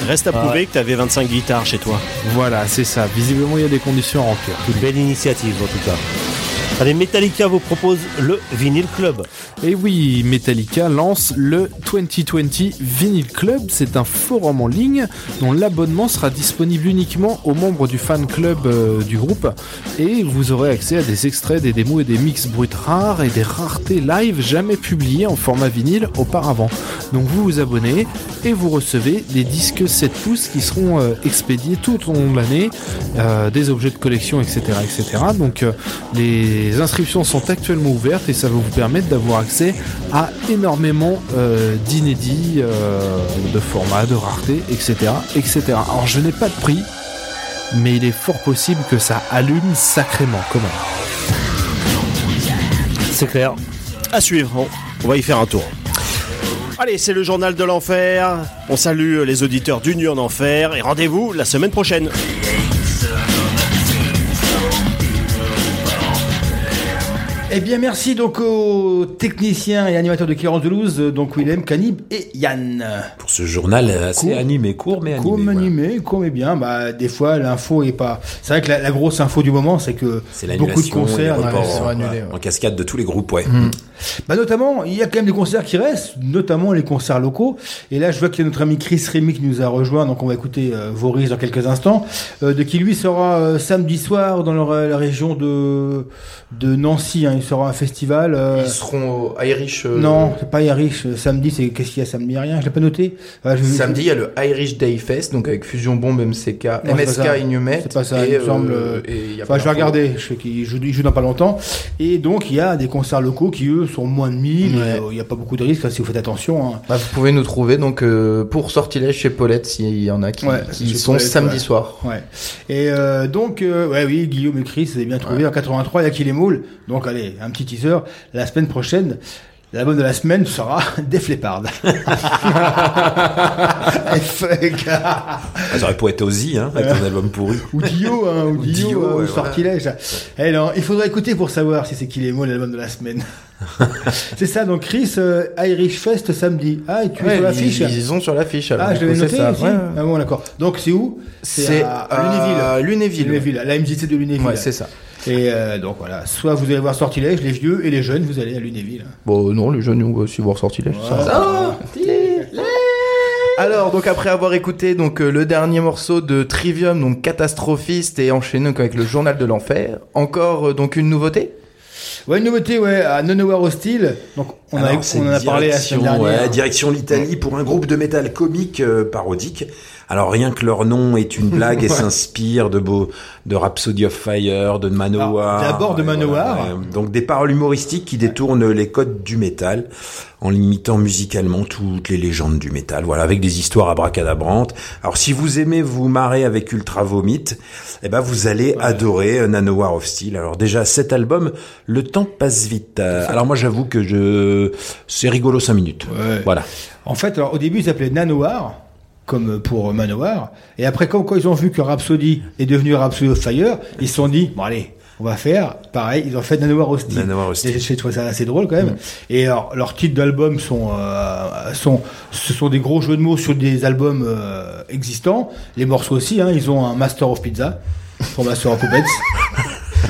Reste à prouver que tu avais 25 guitares chez toi. Voilà, c'est ça. Visiblement, il y a des conditions à remplir. Une belle initiative en tout cas. Allez, Metallica vous propose le Vinyl Club. Et oui, Metallica lance le 2020 Vinyl Club. C'est un forum en ligne dont l'abonnement sera disponible uniquement aux membres du fan club euh, du groupe. Et vous aurez accès à des extraits, des démos et des mix bruts rares et des raretés live jamais publiées en format vinyle auparavant. Donc vous vous abonnez et vous recevez des disques 7 pouces qui seront euh, expédiés tout au long de l'année, euh, des objets de collection, etc. etc. Donc euh, les inscriptions sont actuellement ouvertes et ça va vous permettre d'avoir accès à énormément euh, d'inédits, euh, de formats, de raretés, etc. etc. Alors je n'ai pas de prix, mais il est fort possible que ça allume sacrément quand même. C'est clair. À suivre. On- va y faire un tour. Allez, c'est le journal de l'enfer. On salue les auditeurs du Nu en enfer et rendez-vous la semaine prochaine. Eh bien, merci donc aux techniciens et animateurs de Clément Toulouse, donc Willem, Canib et Yann. Pour ce journal assez Court. animé, court mais animé. Comme voilà. animé, comme est bien. Bah, des fois, l'info est pas. C'est vrai que la, la grosse info du moment, c'est que beaucoup de concerts sont en- annulés. En cascade de tous les groupes, ouais. Bah notamment, il y a quand même des concerts qui restent, notamment les concerts locaux. Et là, je vois qu'il y a notre ami Chris Rémy qui nous a rejoint, donc on va écouter euh, Voris dans quelques instants, euh, de qui lui sera euh, samedi soir dans leur- la région de de Nancy. Hein, sera un festival. euh, Ils seront au Irish. euh, Non, c'est pas Irish. euh, Samedi, c'est qu'est-ce qu'il y a samedi Rien, je l'ai pas noté. Ah, je- Samedi, il y a le Irish Day Fest, donc avec Fusion Bomb, MCK, Non, MSK, ça. Inumet. C'est pas ça, il me semble. et il y a Enfin, plein je vais regarder. Je sais qu'il joue, il joue dans pas longtemps. Et donc, il y a des concerts locaux qui, eux, sont moins de 1000. et, euh, Il n'y a pas beaucoup de risques, si vous faites attention. hein. Bah, vous pouvez nous trouver donc euh, pour sortilège chez Paulette s'il y en a qui, Ouais, qui sont Paulette, samedi ouais. soir. Ouais. Et euh, donc, euh, ouais, oui, Guillaume et Chris, vous avez bien trouvé. En 83, il y a qui les moules. Donc, allez, un petit teaser. La semaine prochaine, L'album de la semaine sera Def Leppard. Ah, ça aurait pu être Ozzy, hein, avec ton album pourri. Ou Dio, hein, ou Ou Dio, Dio, ou ouais, Sortilège. Eh non, il faudra écouter pour savoir si c'est qu'il est mot l'album de la semaine. c'est ça, donc Chris, euh, Irish Fest samedi. Ah, et tu es sur l'affiche ils, ils ont sur l'affiche. alors, Ah, je l'avais noté ça. ici Ouais. Ah bon, d'accord. Donc c'est où? C'est à à Lunéville. Lunéville. La MJC de Lunéville. Ouais, c'est ça. Et euh, donc voilà, soit vous allez voir Sortilège, les vieux, et les jeunes, vous allez à Lunéville. Bon, non, les jeunes, on va aussi voir Sortilège. ça va. Alors, donc après avoir écouté donc euh, le dernier morceau de Trivium, donc catastrophiste, et enchaîné avec le journal de l'enfer, encore euh, donc une nouveauté? Ouais, une nouveauté, ouais, à Nonowar Hostile. Donc on, a, Alors, on en a parlé la direction, semaine dernière. ouais, direction l'Italie pour un groupe de métal comique euh, parodique. Alors rien que leur nom est une blague et s'inspire de beau, de Rhapsody of Fire, de Manowar. D'abord de Manowar. voilà, ouais. Donc des paroles humoristiques qui détournent les codes du métal en limitant musicalement toutes les légendes du métal. Voilà, avec des histoires abracadabrantes. Alors si vous aimez vous marrer avec Ultra Vomit, eh ben vous allez adorer euh, Nanowar of Steel. Alors déjà cet album, le temps passe vite. Euh, Alors moi j'avoue que je c'est rigolo 5 minutes. Ouais. Voilà. En fait, alors, au début, ils s'appelaient Nanowar, comme pour Manowar. Et après, quand, quand ils ont vu que Rhapsody est devenu Rhapsody of Fire, ils se sont dit, bon allez, on va faire pareil. Ils ont fait Nanowar Hostile. Nanowar Hostile. Et Je trouve ça assez drôle quand même. Et alors, leurs titres d'albums sont, euh, sont, ce sont des gros jeux de mots sur des albums euh, existants. Les morceaux aussi, hein, ils ont un Master of Pizza pour Master of Puppets.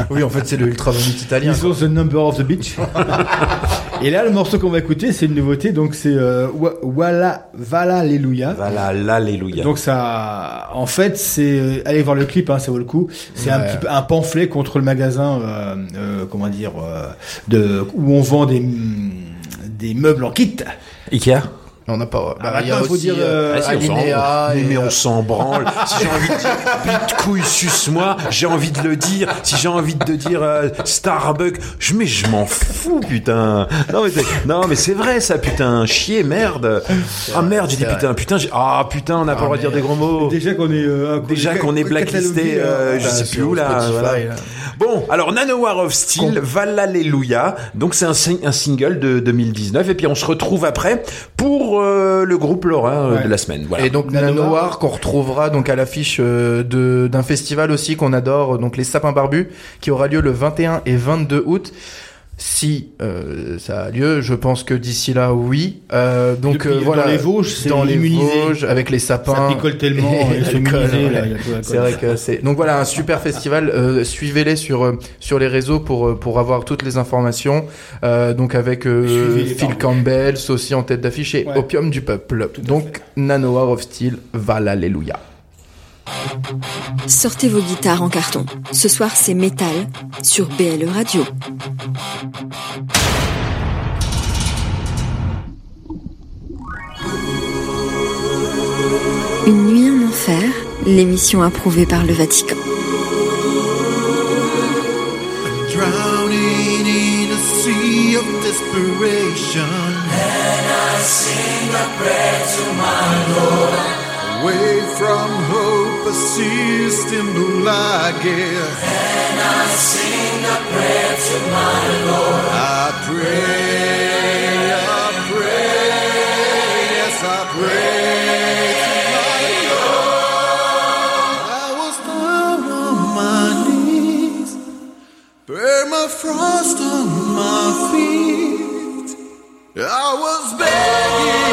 Oui, en fait, c'est le Ultra italien. Ils ont The Number of the Beach. Et là, le morceau qu'on va écouter, c'est une nouveauté. Donc, c'est euh, Wa- Walla, Vala Alléluia. Voilà, l'alléluia. Donc, ça, en fait, c'est, euh, allez voir le clip, hein, ça vaut le coup. C'est un petit peu un pamphlet contre le magasin, euh, euh, comment dire, euh, de, où on vend des, mm, des meubles en kit. Ikea? On n'a pas. Ah, il faut aussi dire, euh, Ah, si, Alinéa mais, et, mais euh, on s'en branle. Si j'ai envie de dire bite couille suce-moi, j'ai envie de le dire. Si j'ai envie de dire euh, Starbucks, je mais je m'en fous putain. Non mais non mais c'est vrai ça putain. Chier merde. Ah merde j'ai dit putain putain. Ah putain on n'a pas le droit de dire des gros mots. Déjà qu'on est, euh, Déjà qu'on est blacklisté, euh, je euh, sais plus où là. Bon, alors Nanowar of Steel, Vallalleluia. Donc c'est un single de 2019 et puis on se retrouve après pour euh, le groupe Lorrain euh, Ouais. de la semaine. Voilà. Et donc. Nanowar qu'on retrouvera donc à l'affiche euh, de d'un festival aussi qu'on adore donc les sapins barbus qui aura lieu le 21 et 22 août. Si euh, ça a lieu, je pense que d'ici là, oui. Euh, donc Depuis, euh, dans voilà, les Vosges, c'est dans les. Vosges avec les sapins. Ça picole tellement. C'est vrai que c'est. Donc voilà, un super festival. Euh, Suivez-les sur euh, sur les réseaux pour euh, pour avoir toutes les informations. Euh, donc avec euh, Phil Campbell, aussi en tête d'affiche et Ouais. Opium du peuple. Donc Nanowar of Steel, Val Alléluia. Sortez vos guitares en carton. Ce soir, c'est métal sur BLE Radio. Une nuit en enfer, l'émission approuvée par le Vatican. Drowning in a sea of desperation. And I sing a prayer to my Lord. Away from hope, persist in the light. And I sing a prayer to my Lord. I pray, I pray, yes, I pray to my Lord. I was down on my knees. Permafrost on my feet. I was begging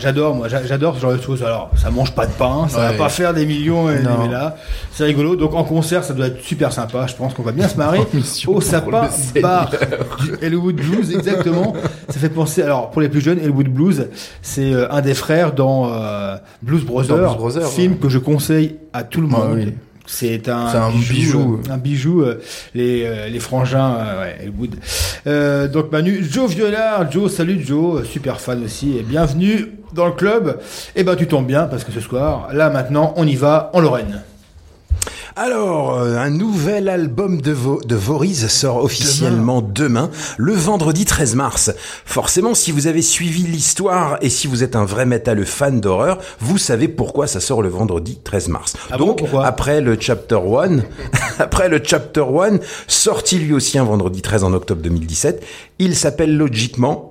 J'adore, moi, j'a- j'adore ce genre de choses. Alors, ça mange pas de pain, ça va Ouais. pas faire des millions et des mélas. C'est rigolo. Donc, en concert, ça doit être super sympa. Je pense qu'on va bien se marrer. Au Seigneur. Bar du Elwood Blues, exactement. Ça fait penser, alors, pour les plus jeunes, Elwood Blues, c'est euh, un des frères dans euh, Blues Brothers, Dans Blues Brothers, film ouais. que je conseille à tout le Ah monde. oui. C'est un, un bijou. euh, un bijou, euh, les, euh, les frangins, euh, ouais, Elwood. Donc Manu, Joe Violard, Joe, salut Joe, super fan aussi, et bienvenue dans le club. Et ben tu tombes bien parce que ce soir, là maintenant, on y va en Lorraine. Alors, euh, un nouvel album de, Vo- de Voriz sort officiellement demain. le vendredi 13 mars. Forcément, si vous avez suivi l'histoire et si vous êtes un vrai métalleux fan d'horreur, vous savez pourquoi ça sort le vendredi 13 mars. Ah Donc, après le Chapter 1, après le Chapter 1, sorti lui aussi un vendredi 13 en octobre 2017, il s'appelle logiquement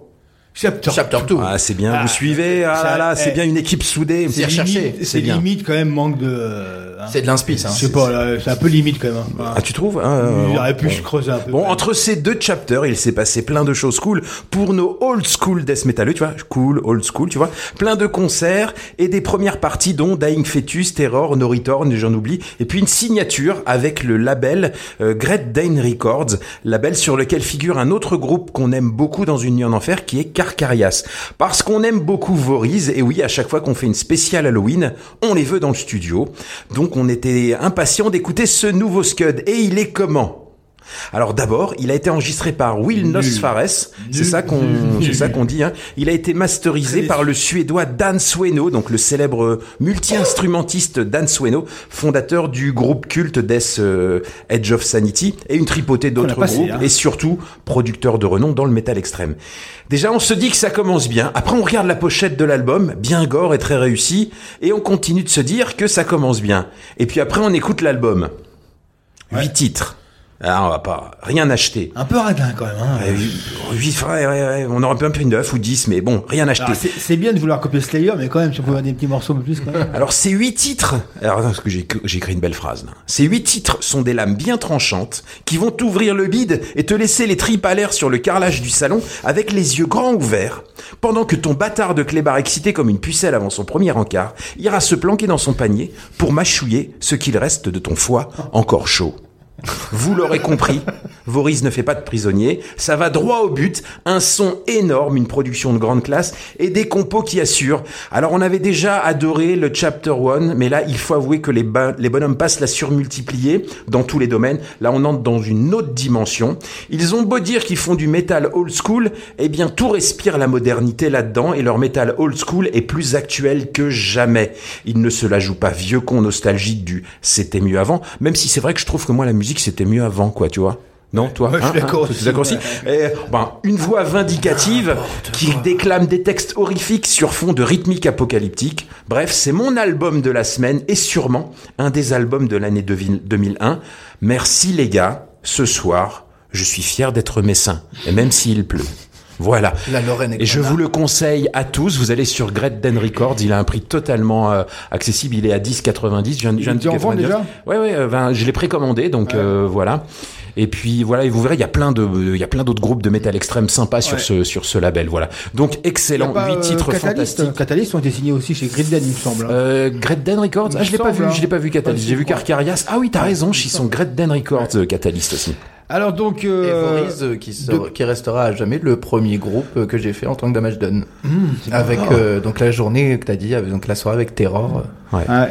Chapter, Chapter 2. Ah, c'est bien, Ah, vous suivez. Ah là là, c'est eh, bien une équipe soudée. C'est recherché, limite, c'est c'est limite quand même manque de. euh, hein. C'est de l'inspi, ça. hein. Je sais pas, là, c'est un peu limite quand même. hein. Ah, tu trouves Ah, Il euh, aurait pu se creuser un peu. Bon, entre ces deux chapters, il s'est passé plein de choses cool pour nos old school death metal, tu vois, cool, old school, tu vois, plein de concerts et des premières parties dont Dying Fetus, Terror, No Return, j'en oublie, et puis une signature avec le label euh, Great Dane Records, label sur lequel figure un autre groupe qu'on aime beaucoup dans une nuit en enfer qui est Carcarias. Parce qu'on aime beaucoup Voriz, et oui, à chaque fois qu'on fait une spéciale Halloween, on les veut dans le studio. Donc on était impatient d'écouter ce nouveau Scud. Et il est comment? Alors d'abord, il a été enregistré par Will Nosfares, c'est ça qu'on c'est ça qu'on dit hein. Il a été masterisé par le suédois Dan Sueno, donc le célèbre multi-instrumentiste Dan Sueno, fondateur du groupe culte Death euh, Edge of Sanity et une tripotée d'autres groupes hein. et surtout producteur de renom dans le métal extrême. Déjà, on se dit que ça commence bien. Après, on regarde la pochette de l'album, bien gore et très réussi, et on continue de se dire que ça commence bien. Et puis après, on écoute l'album. Huit titres. Ah, on va pas rien acheter. Un peu radin quand même. Hein. Huit- ouais, ouais, ouais, on aurait pu un peu 9 ou 10, mais bon, rien acheté. Alors, c'est- bien de vouloir copier Slayer, mais quand même, si on pouvait avoir des petits morceaux un peu plus quand même. Alors ces huit titres, alors parce que j'ai j'ai écrit une belle phrase. Là. Ces huit titres sont des lames bien tranchantes qui vont t'ouvrir le bide et te laisser les tripes à l'air sur le carrelage du salon avec les yeux grands ouverts, pendant que ton bâtard de clébard excité comme une pucelle avant son premier encart ira se planquer dans son panier pour mâchouiller ce qu'il reste de ton foie encore chaud. Vous l'aurez compris, Voriz ne fait pas de prisonnier, ça va droit au but, un son énorme, une production de grande classe et des compos qui assurent. Alors on avait déjà adoré le Chapter 1, mais là il faut avouer que les, les bonhommes passent la surmultiplier dans tous les domaines. Là on entre dans une autre dimension. Ils ont beau dire qu'ils font du métal old school, eh bien tout respire la modernité là-dedans et leur métal old school est plus actuel que jamais. Ils ne se la jouent pas vieux con nostalgique du c'était mieux avant, même si c'est vrai que je trouve que moi la musique c'était mieux avant quoi, tu vois. Non, toi Ouais, je suis hein, d'accord hein, aussi, d'accord aussi ouais. Eh, ben, Une voix vindicative qui déclame des textes horrifiques sur fond de rythmique apocalyptique. Bref, c'est mon album de la semaine et sûrement un des albums de l'année 2001. Merci les gars, ce soir, je suis fier d'être messin, et même s'il pleut. Voilà. La Lorraine Et je vous le conseille à tous. Vous allez sur Great Den Records. Il a un prix totalement euh, accessible. Il est à 10,90. Je viens, je viens de 99. déjà? Ouais, ouais. euh, ben, je l'ai précommandé, donc euh, voilà. Et puis voilà, et vous verrez, il y a plein de, il y a plein d'autres groupes de métal extrême sympas sur Ouais. ce sur ce label. Voilà. Donc excellent, huit euh, titres Catalyst, fantastiques. Catalyst ont été signés aussi chez Grid Den, il me semble. hein. Euh, Great Den Records? Il Ah, je l'ai pas vu. hein. Je l'ai pas vu Catalyst. Ouais, J'ai vu. Carcarias. Ah oui, t'as raison. Ils sont Great Den Records, euh, Catalyst aussi. Alors donc. Et Euh, Voriz, euh, qui, sort- qui restera à jamais le premier groupe euh, que j'ai fait en tant que Damage Done. avec marrant. euh, donc la journée que t'as dit, avec donc la soirée avec Terror. Ouais. ouais.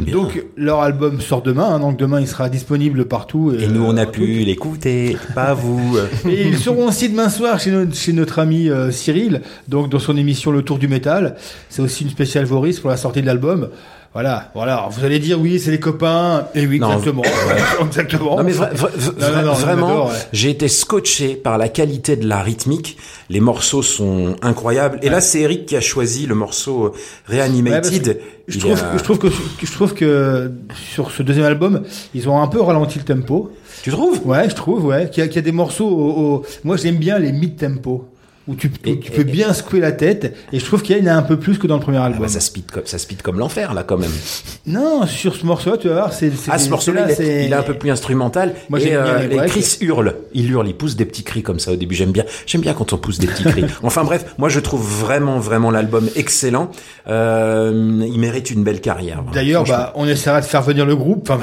Bien. Donc leur album sort demain, hein, donc demain il sera disponible partout. Et nous, on a euh, pu l'écouter, pas vous. Et ils seront aussi demain soir chez notre, chez notre ami euh, Cyril, donc dans son émission Le Tour du Métal. C'est aussi une spéciale Voris pour la sortie de l'album. Voilà, voilà. Alors, vous allez dire oui, c'est les copains. Et oui, Non, exactement. exactement. Non mais vra- vra- vra- Non, non, non, on vraiment, ouais. j'ai été scotché par la qualité de la rythmique. Les morceaux sont incroyables. Et là, c'est Eric qui a choisi le morceau euh, Ouais, Reanimated. je, trouve, a- je trouve que je trouve que sur ce deuxième album, ils ont un peu ralenti le tempo. Tu trouves? Ouais, je trouve, ouais. Qu'il y, a- qu'il y a des morceaux. Au, au- Moi, j'aime bien les mid-tempo. Où tu, où tu peux bien secouer la tête. Et je trouve qu'il y en a un peu plus que dans le premier Ah album. bah, ça speed comme ça speed comme l'enfer là quand même. Non, sur ce morceau-là, tu vas voir, c'est. Ah ce morceau-là, là, il, est- c'est- il est un peu plus instrumental. Moi, et bien les. Chris hurle, il hurle, il pousse des petits cris comme ça au début. J'aime bien, j'aime bien quand on pousse des petits cris. Enfin bref, moi je trouve vraiment vraiment l'album excellent. Euh, il mérite une belle carrière. vraiment. D'ailleurs, bah, on essaiera de faire venir le groupe. Enfin,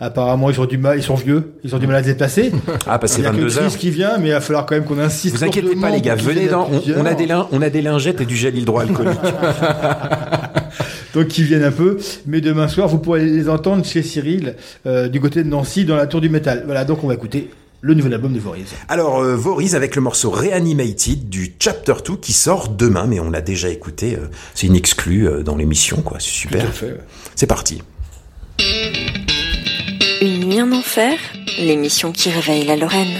apparemment, ils ont du mal, ils sont vieux, ils ont du mal à se déplacer. Ah, a que 22 heures. Chris qui vient, mais il va falloir quand même qu'on insiste. Vous inquiétez pas les gars, venez dans, on, on a des lin- on a des lingettes et du gel hydroalcoolique. Donc, qu'ils viennent un peu. Mais demain soir, vous pourrez les entendre chez Cyril, euh, du côté de Nancy, dans la tour du métal. Voilà, donc on va écouter le nouvel album de Voriz. Alors, euh, Voriz avec le morceau Reanimated du Chapter 2 qui sort demain, mais on l'a déjà écouté. euh, c'est une exclue euh, dans l'émission, quoi. C'est super. Tout à fait, ouais. C'est parti. Une nuit en enfer, l'émission qui réveille la Lorraine.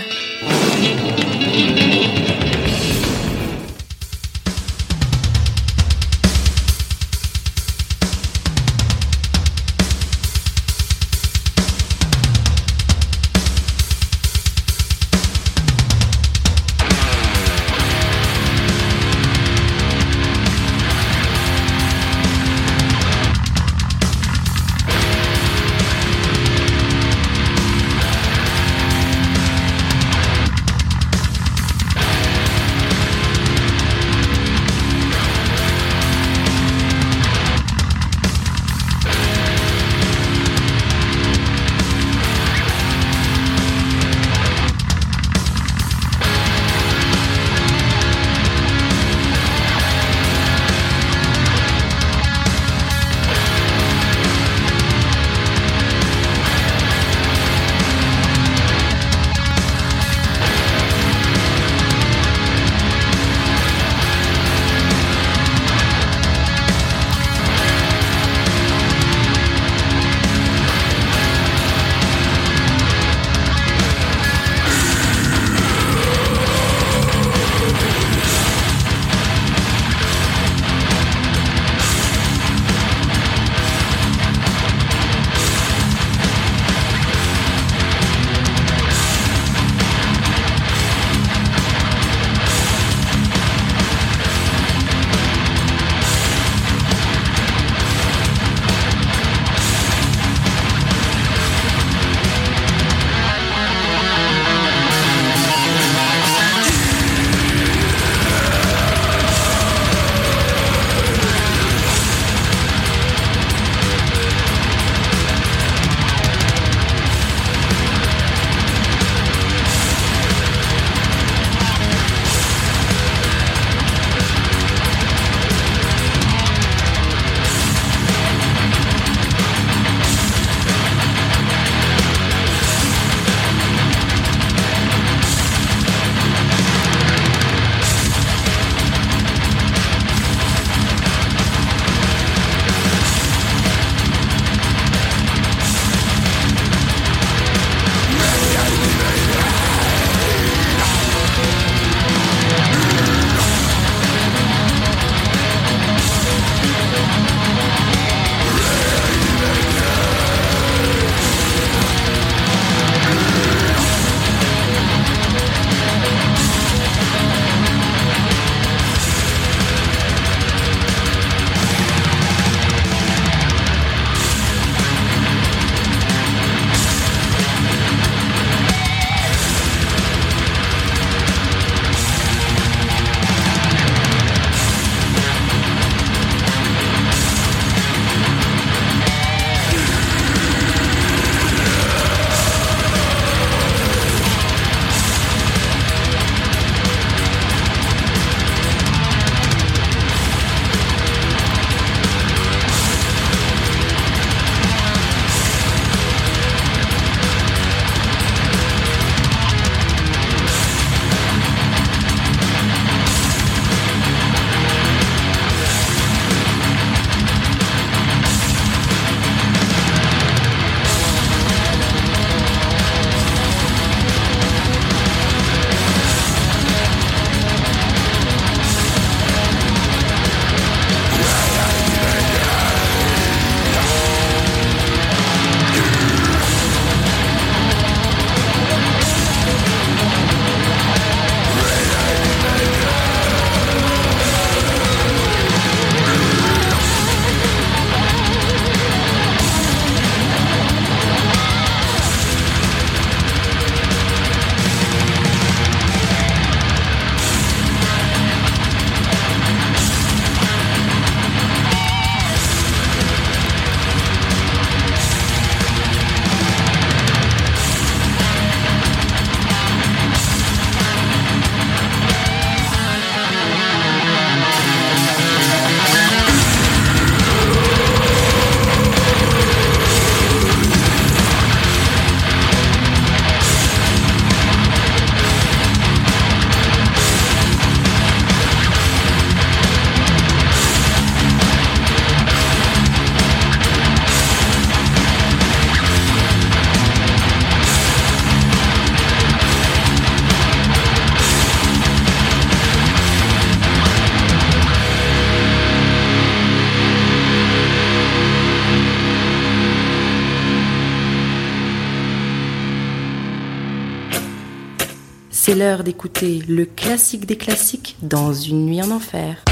L'heure d'écouter le classique des classiques dans une nuit en enfer.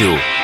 Radio.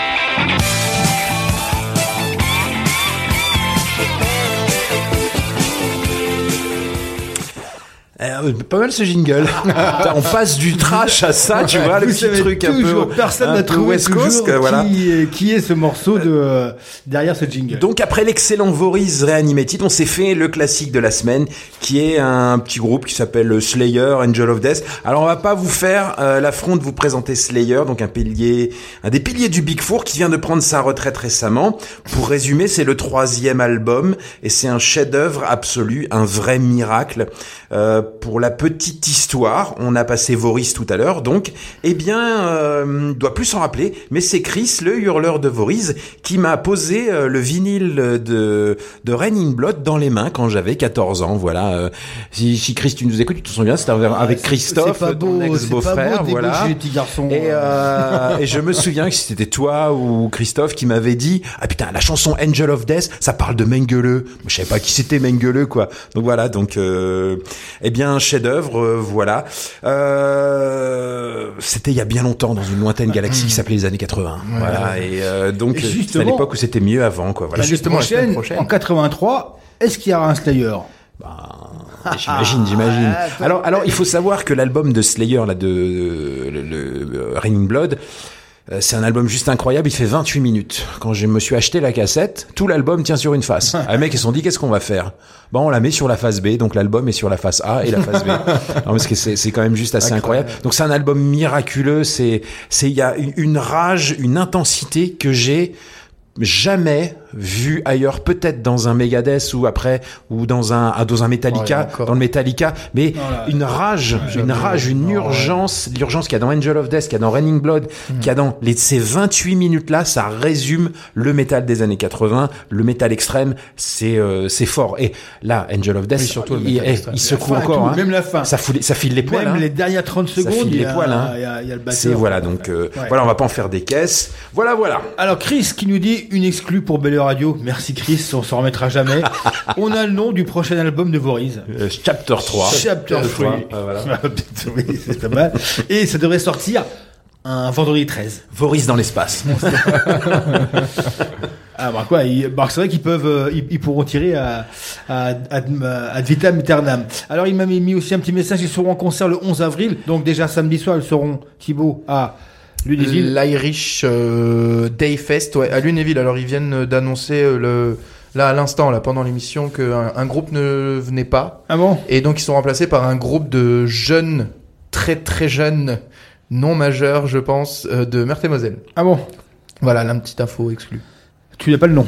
Euh, pas mal ce jingle. on passe du trash à ça, tu vois, le Vous petit savez truc un peu. toujours, personne n'a trouvé West Coast, toujours voilà. qui, est, qui est ce morceau de, euh, derrière ce jingle. Donc après l'excellent Voriz Reanimated, on s'est fait le classique de la semaine, qui est un petit groupe qui s'appelle Slayer, Angel of Death. Alors on va pas vous faire euh, l'affront de vous présenter Slayer, donc un pilier, un des piliers du Big Four qui vient de prendre sa retraite récemment. Pour résumer, c'est le troisième album et c'est un chef-d'œuvre absolu, un vrai miracle. Euh, pour la petite histoire, on a passé Voris tout à l'heure, donc, eh bien, euh, doit plus s'en rappeler, mais c'est Chris, le hurleur de Voris, qui m'a posé euh, le vinyle de, de Rain in Blood dans les mains quand j'avais 14 ans, voilà. Euh, si, si Chris, tu nous écoutes, tu te souviens, c'était avec c'est- Christophe, c'est pas ton beau, c'est pas ex-beau-frère, voilà. débaucher les petits garçons. Et, euh, et je me souviens que c'était toi ou Christophe qui m'avait dit ah putain la chanson Angel of Death ça parle de Mengele. Je savais pas qui c'était Mengele quoi. Donc voilà donc euh, eh bien chef d'œuvre euh, voilà. Euh, c'était il y a bien longtemps dans une lointaine galaxie qui s'appelait les années 80. voilà et euh, donc euh, c'était à justement- l'époque où c'était mieux avant quoi. Voilà. L'année prochaine, en 83, est-ce qu'il y aura un Slayer? J'imagine, j'imagine. Ah, Alors, alors, il faut savoir que l'album de Slayer, là, de le, le, euh, Raining Blood, euh, c'est un album juste incroyable. Il fait 28 minutes. Quand je me suis acheté la cassette, tout l'album tient sur une face. Les mecs, ils se sont dit, qu'est-ce qu'on va faire? Bon, on la met sur la face B. Donc l'album est sur la face A et la face B. non, parce que c'est c'est quand même juste assez incroyable. Donc c'est un album miraculeux. C'est c'est il y a une rage, une intensité que j'ai jamais vu ailleurs, peut-être dans un Megadeth ou après, ou dans un, ah, dans un Metallica, dans le Metallica, mais là, une rage, une rage, une urgence, l'urgence qu'il y a dans Angel of Death, qu'il y a dans Raining Blood, qu'il y a dans les, ces 28 minutes-là, ça résume le métal des années 80, le métal extrême, c'est, euh, c'est fort. Et là, Angel of Death, Oui, surtout le il, eh, extrême. il secoue encore, tout, hein. même la fin. Ça, ça file les poils, Même hein. les dernières 30 Ça secondes, file il y les poils, hein. il y a- il y a le C'est voilà, donc, euh, Ouais. voilà, on va pas en faire des caisses. Voilà, voilà. Alors Chris qui nous dit une exclue pour Belle Radio. Merci Chris, on s'en remettra jamais. on a le nom du prochain album de Voriz. Euh, chapter 3. Chapter 3. Ah, voilà. oui, c'est pas mal. Et ça devrait sortir un vendredi 13. Voris dans l'espace. Ah bah quoi, bah, c'est vrai qu'ils peuvent, euh, ils, ils pourront tirer à, à, à, vitam aeternam. Alors il m'a mis aussi un petit message, ils seront en concert le 11 avril, donc déjà samedi soir ils seront Thibaut à Lunéville. L'Irish euh, Day Fest, ouais, à Lunéville. Alors ils viennent d'annoncer euh, le là à l'instant, là pendant l'émission, qu'un un groupe ne venait pas. Ah bon? Et donc ils sont remplacés par un groupe de jeunes, très très jeunes, non majeurs, je pense, euh, de Meurthe-et-Moselle. Ah bon? Voilà, la petite info exclue. Tu n'as pas le nom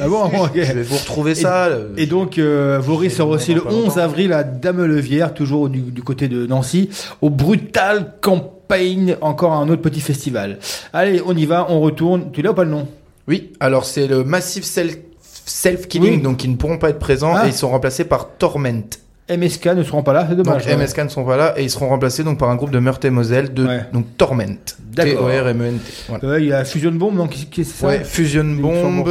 Ah bon, bon, ok. Je vais vous retrouver ça. Et, et donc, euh, sera aussi le pas 11 longtemps. avril à Dame-Levière, toujours du, du côté de Nancy, au Brutal Encore un autre petit festival. Allez, on y va, on retourne. Tu l'as ou pas le nom? Oui, alors c'est le Massive Self- Self-Killing, Oui. donc ils ne pourront pas être présents Ah. et ils sont remplacés par Torment. MSK ne seront pas là, c'est Donc dommage. ouais. MSK ne sont pas là et ils seront remplacés donc par un groupe de Meurthe-et-Moselle de Ouais. donc Torment. D'accord. T-O-R-M-E-N-T. Voilà. Ouais, il y a Fusion Bomb, donc qui, qui- c'est ça Ouais, Fusion Bomb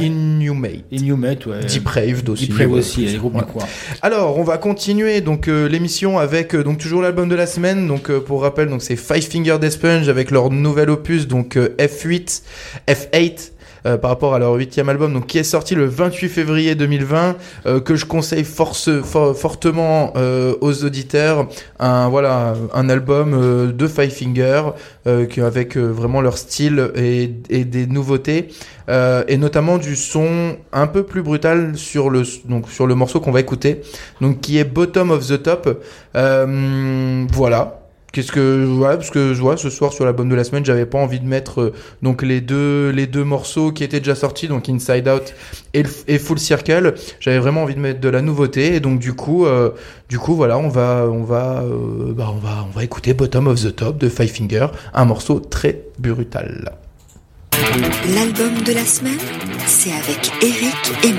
et. Inhumate. Inhumate, ouais. Depraved aussi. Depraved aussi, les groupes coin. Alors, on va continuer donc euh, l'émission avec euh, donc toujours l'album de la semaine. Donc euh, pour rappel, donc c'est Five Finger Death Punch avec leur nouvel opus donc euh, F8, F8. Euh, par rapport à leur huitième album, donc qui est sorti le 28 février 2020, euh, que je conseille force, for- fortement euh, aux auditeurs. Un voilà, un album de Five Finger avec vraiment leur style et, des nouveautés et notamment du son un peu plus brutal sur le donc sur le morceau qu'on va écouter donc qui est Bottom of the Top voilà Qu'est-ce que voilà parce que je vois ce soir sur l'album de la semaine j'avais pas envie de mettre euh, donc les deux les deux morceaux qui étaient déjà sortis donc Inside Out et, Full Circle. J'avais vraiment envie de mettre de la nouveauté. Et donc du coup euh, du coup voilà on va on va euh, bah, on va on va écouter Bottom of the Top de Five Finger un morceau très brutal. L'album de la semaine, c'est avec Eric et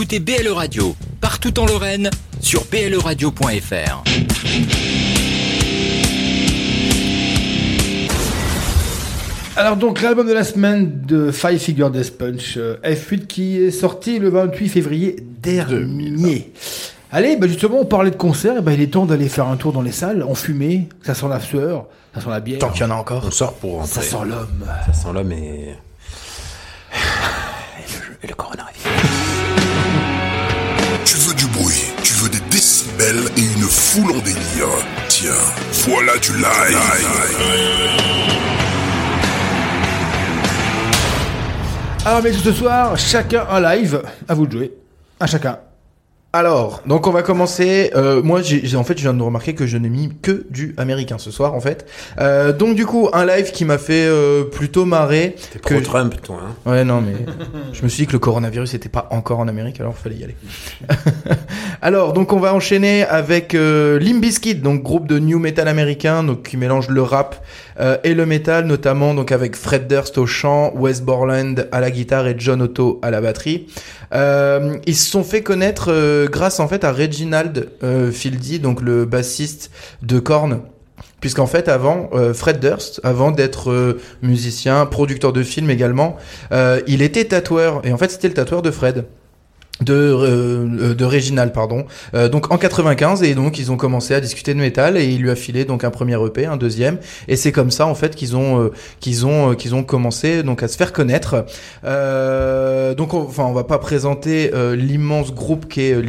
écoutez BLE Radio, partout en Lorraine, sur bleradio.fr. Alors donc l'album de la semaine de Five Figure Death Punch euh, F8 qui est sorti le 28 février dernier. Allez, bah justement on parlait de concert, et bah il est temps d'aller faire un tour dans les salles, en fumée, ça sent la sueur, ça sent la bière. Tant qu'il y en a encore. On sort pour rentrer. Ça sent l'homme. Ça sent l'homme et... et le coronavirus. Décibels et une foule en délire. Tiens, voilà du live. Alors mais ce soir, chacun un live, à vous de jouer, à chacun. Alors, donc on va commencer. Euh, moi, j'ai j'ai- en fait, je viens de remarquer que je n'ai mis que du américain ce soir, en fait. Euh, donc du coup, un live qui m'a fait euh, plutôt marrer. T'es que- pro Trump, toi. Hein Ouais, non, mais je me suis dit que le coronavirus n'était pas encore en Amérique, alors il fallait y aller. alors, donc on va enchaîner avec euh, Limp Bizkit, donc groupe de new metal américain, donc qui mélange le rap euh, et le metal, notamment donc avec Fred Durst au chant, Wes Borland à la guitare et John Otto à la batterie. Euh, ils se sont fait connaître euh, grâce en fait à Reginald euh, Fieldy, donc le bassiste de Korn. Puisqu'en fait, avant, euh, Fred Durst, avant d'être euh, musicien, producteur de films également, euh, il était tatoueur. Et en fait, c'était le tatoueur de Fred. De, euh, de Reginald, pardon. Euh, donc en 95, et donc ils ont commencé à discuter de métal, et il lui a filé donc un premier EP, un deuxième, et c'est comme ça en fait qu'ils ont euh, qu'ils ont euh, qu'ils ont commencé donc à se faire connaître. Euh, donc on, enfin on va pas présenter euh, l'immense groupe qui est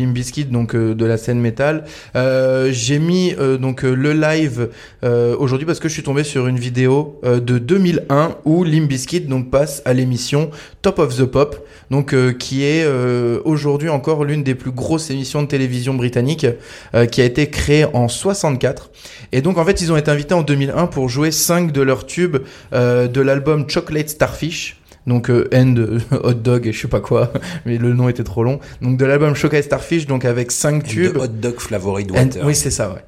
donc de la scène métal. J'ai mis donc le live aujourd'hui parce que je suis tombé sur une vidéo de 2001 où Limp Bizkit donc passe à l'émission Top of the Pop, donc qui est euh, aujourd'hui encore l'une des plus grosses émissions de télévision britannique, euh, qui a été créée en 64. Et donc en fait ils ont été invités en 2001 pour jouer 5 de leurs tubes euh, de l'album Chocolate Starfish. Donc euh, End Hot Dog et je sais pas quoi, mais le nom était trop long. Donc de l'album Chocolate Starfish, donc avec 5 tubes. Hot Dog Flavored And- Water. oui, c'est ça, ouais.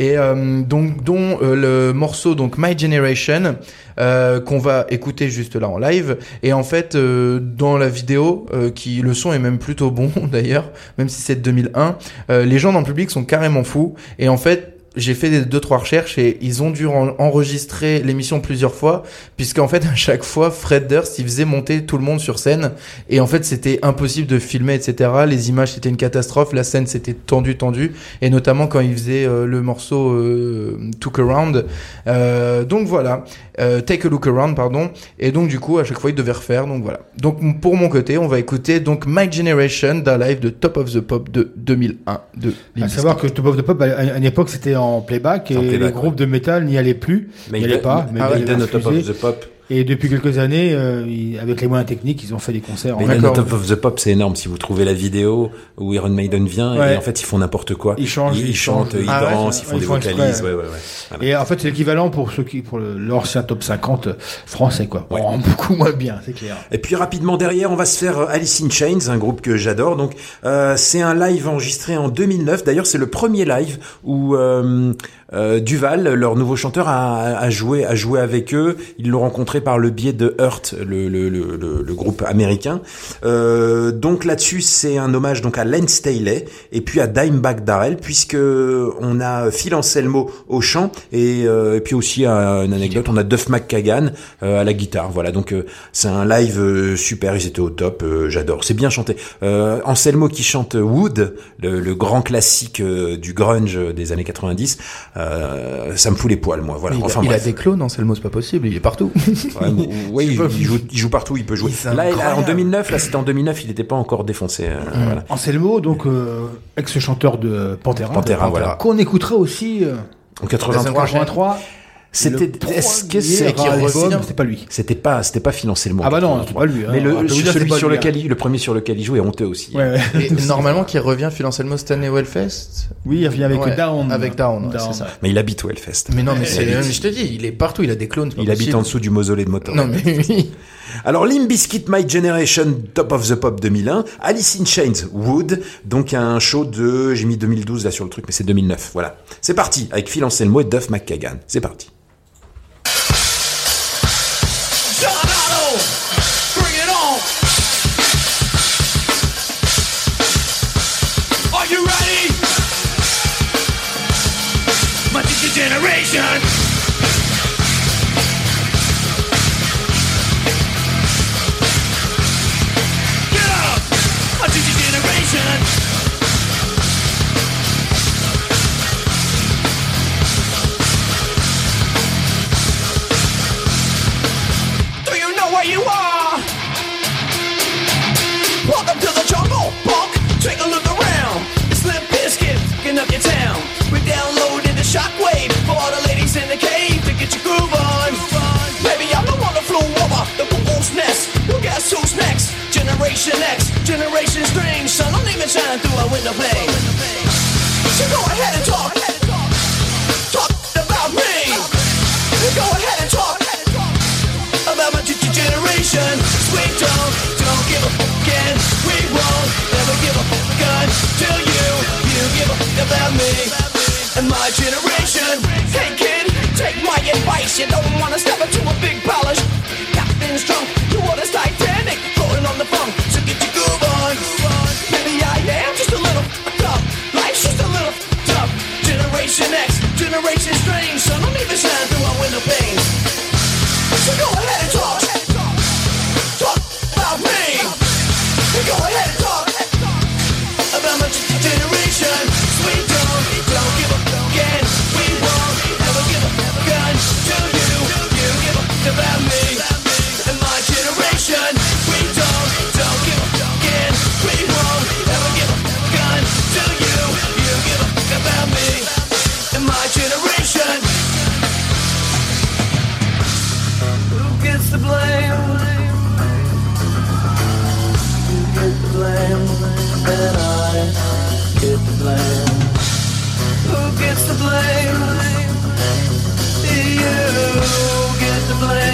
Et euh, donc dont euh, le morceau donc My Generation euh, qu'on va écouter juste là en live. Et en fait dans la vidéo qui le son est même plutôt bon d'ailleurs même si c'est de 2001 euh, les gens dans le public sont carrément fous. Et en fait j'ai fait deux trois recherches et ils ont dû en- enregistrer l'émission plusieurs fois puisqu'en fait à chaque fois Fred Durst il faisait monter tout le monde sur scène et en fait c'était impossible de filmer etc les images c'était une catastrophe. La scène c'était tendu tendu et notamment quand il faisait euh, le morceau euh, Took Around Euh, donc voilà. Euh, Take a Look Around pardon. Et donc du coup à chaque fois il devait refaire. Donc voilà. Donc pour mon côté on va écouter donc My Generation d'un live de Top of the Pop de 2001 de À savoir que Top of the Pop, à une époque, c'était en playback et En playback, les groupes de métal n'y allaient plus. N'y allaient pas. Mais ah ouais, Top of the Pop. Et depuis quelques années, euh, ils- avec les moyens techniques, ils ont fait des concerts. Mais en. Top of the Pop, c'est énorme. Si vous trouvez la vidéo où Iron Maiden vient, Ouais. et en fait, ils font n'importe quoi. Ils changent, ils, ils chantent, ils Ah dansent, ils font ils des font vocalises. ouais. Ouais, ouais, ouais. Voilà. Et en fait, c'est l'équivalent pour ceux qui, pour l'ancien top 50 français, quoi. Oh, beaucoup moins bien, c'est clair. Et puis rapidement derrière, on va se faire euh, Alice in Chains, un groupe que j'adore. Donc euh, c'est un live enregistré en 2009. D'ailleurs, c'est le premier live où euh, Duval, leur nouveau chanteur, a, a joué a joué avec eux. Ils l'ont rencontré par le biais de Hurt, le, le, le, le- groupe américain. Euh, donc là-dessus, c'est un hommage donc à Len Staley et puis à Dimebag Darrell, puisque on a Phil Anselmo au chant et, euh, et puis aussi euh, une anecdote, on a Duff McKagan euh, à la guitare. Voilà, donc euh, c'est un live euh, super, ils étaient au top, euh, j'adore. C'est bien chanté. Euh, Anselmo qui chante Wood, le, grand classique euh, du grunge des années 90, euh, ça me fout les poils, moi. Voilà. il, a- enfin il a des clones, Anselmo, c'est pas possible, il est partout. Ouais, ouais, il, il joue, il joue partout, il peut jouer. Là, en incroyable. 2009, là, c'était en 2009, il n'était pas encore défoncé. euh, voilà. Anselmo, donc euh, ex-chanteur de Pantera, Pantera, voilà. qu'on écoutera aussi euh, En 83. 83. C'était, est-ce que premier c'est qui album, revient c'était pas lui. C'était pas, c'était pas mot. Ah bah non, c'est pas lui, hein. Mais le, celui sur lui, lequel il, le premier sur lequel il joue est honteux aussi. Ouais, ouais. Et normalement, qui revient Anselmo cette année au Hellfest Oui, il revient avec Ouais, Down. Avec Down, c'est ça. Mais il habite au Hellfest. Mais non, mais c'est, je te dis, il est partout, il a des clones. Il habite en dessous du mausolée de Motorhead. Non, mais oui. Alors, Limp Bizkit My Generation Top of the Pop 2001, Alice in Chains Wood, donc un show de, j'ai mis 2012 là sur le truc, mais c'est 2009, voilà. C'est parti, avec Phil Anselmo et Duff McKagan. C'est parti. Generation X, Generation Strange. Sun don't even shine through a window pane. So go ahead and talk. Talk about me. Go ahead and talk about my generation. We don't, don't give a fuck and we won't never give a fuck until you, you give a fuck about me and my generation. Hey kid, take my advice. You don't wanna step into a big palace. Captain's drunk, Generation X, Generation Strange. Sun don't even shine through our window panes. blame. You get the blame, and I get the blame. Who gets the blame? You get the blame.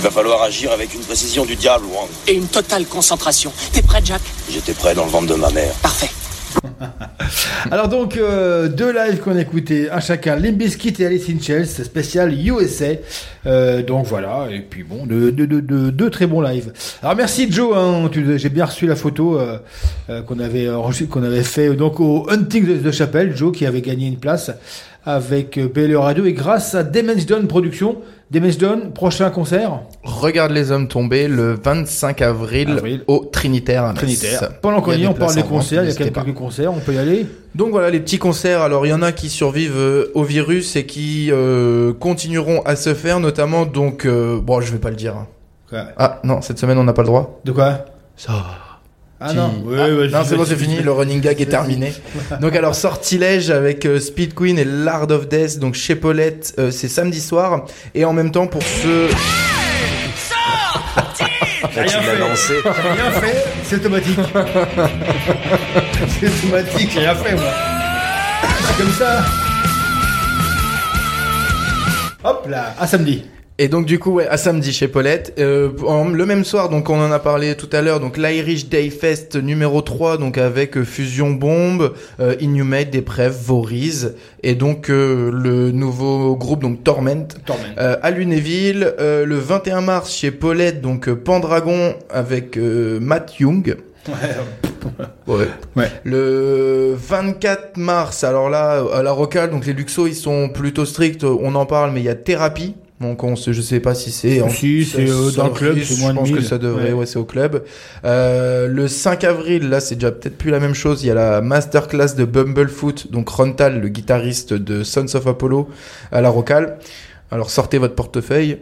Il va falloir agir avec une précision du diable, Wang. Et une totale concentration. T'es prêt, Jack? J'étais prêt dans le ventre de ma mère. Parfait. Alors donc, euh, deux lives qu'on a écoutés, un chacun, Limp Bizkit et Alice in Chains, spécial USA. Euh, donc voilà, et puis bon, deux, deux, deux, deux- deux très bons lives. Alors merci Joe, hein, j'ai bien reçu la photo euh, euh, qu'on avait qu'on avait fait donc au Hunting de, de Chapelle, Joe qui avait gagné une place avec euh, PLE Radio et grâce à Damage Done Productions. Damage Done, prochain concert Regarde les hommes tomber le 25 avril, au Trinitaire à. Trinitaire. Pendant qu'on y est, on parle des concerts, il y a quelques pas. concerts, on peut y aller. Donc voilà les petits concerts. Alors il y en a qui survivent euh, au virus et qui euh, continueront à se faire, notamment donc euh, bon je vais pas le dire. Quoi Ah non cette semaine on n'a pas le droit. De quoi? Ça. Ah non, Ah, non c'est bon c'est fini, le running gag est terminé. donc alors sortilège avec euh, Speed Queen et Lard of Death, donc chez Paulette, euh, c'est samedi soir et en même temps pour ceux Là, tu l'as lancé. J'ai rien fait, c'est automatique. c'est automatique, j'ai rien fait moi. C'est comme ça. Hop là, à samedi. Et donc du coup, ouais, à samedi chez Paulette. Euh, en- le même soir, donc on en a parlé tout à l'heure, donc l'Irish Day Fest numéro 3, donc avec euh, Fusion Bomb, euh, Inhumate, Deprev, Voriz, et donc euh, le nouveau groupe, donc Torment, Torment. Euh, à Lunéville. Euh, le 21 mars chez Paulette, donc Pendragon avec euh, Matt Young. Ouais. Ouais. Le 24 mars, alors là, à la Rocale, donc les Luxos, ils sont plutôt stricts, on en parle, mais il y a Thérapie. Donc on sait, je sais pas si c'est... en- Si, c'est, euh, dans le club, c'est moins Je de pense que 1000. ça devrait, Ouais. ouais, c'est au club. Euh, le 5 avril, là, c'est déjà peut-être plus la même chose. Il y a la masterclass de Bumblefoot, donc Rontal, le guitariste de Sons of Apollo, à la Rocale. Alors sortez votre portefeuille.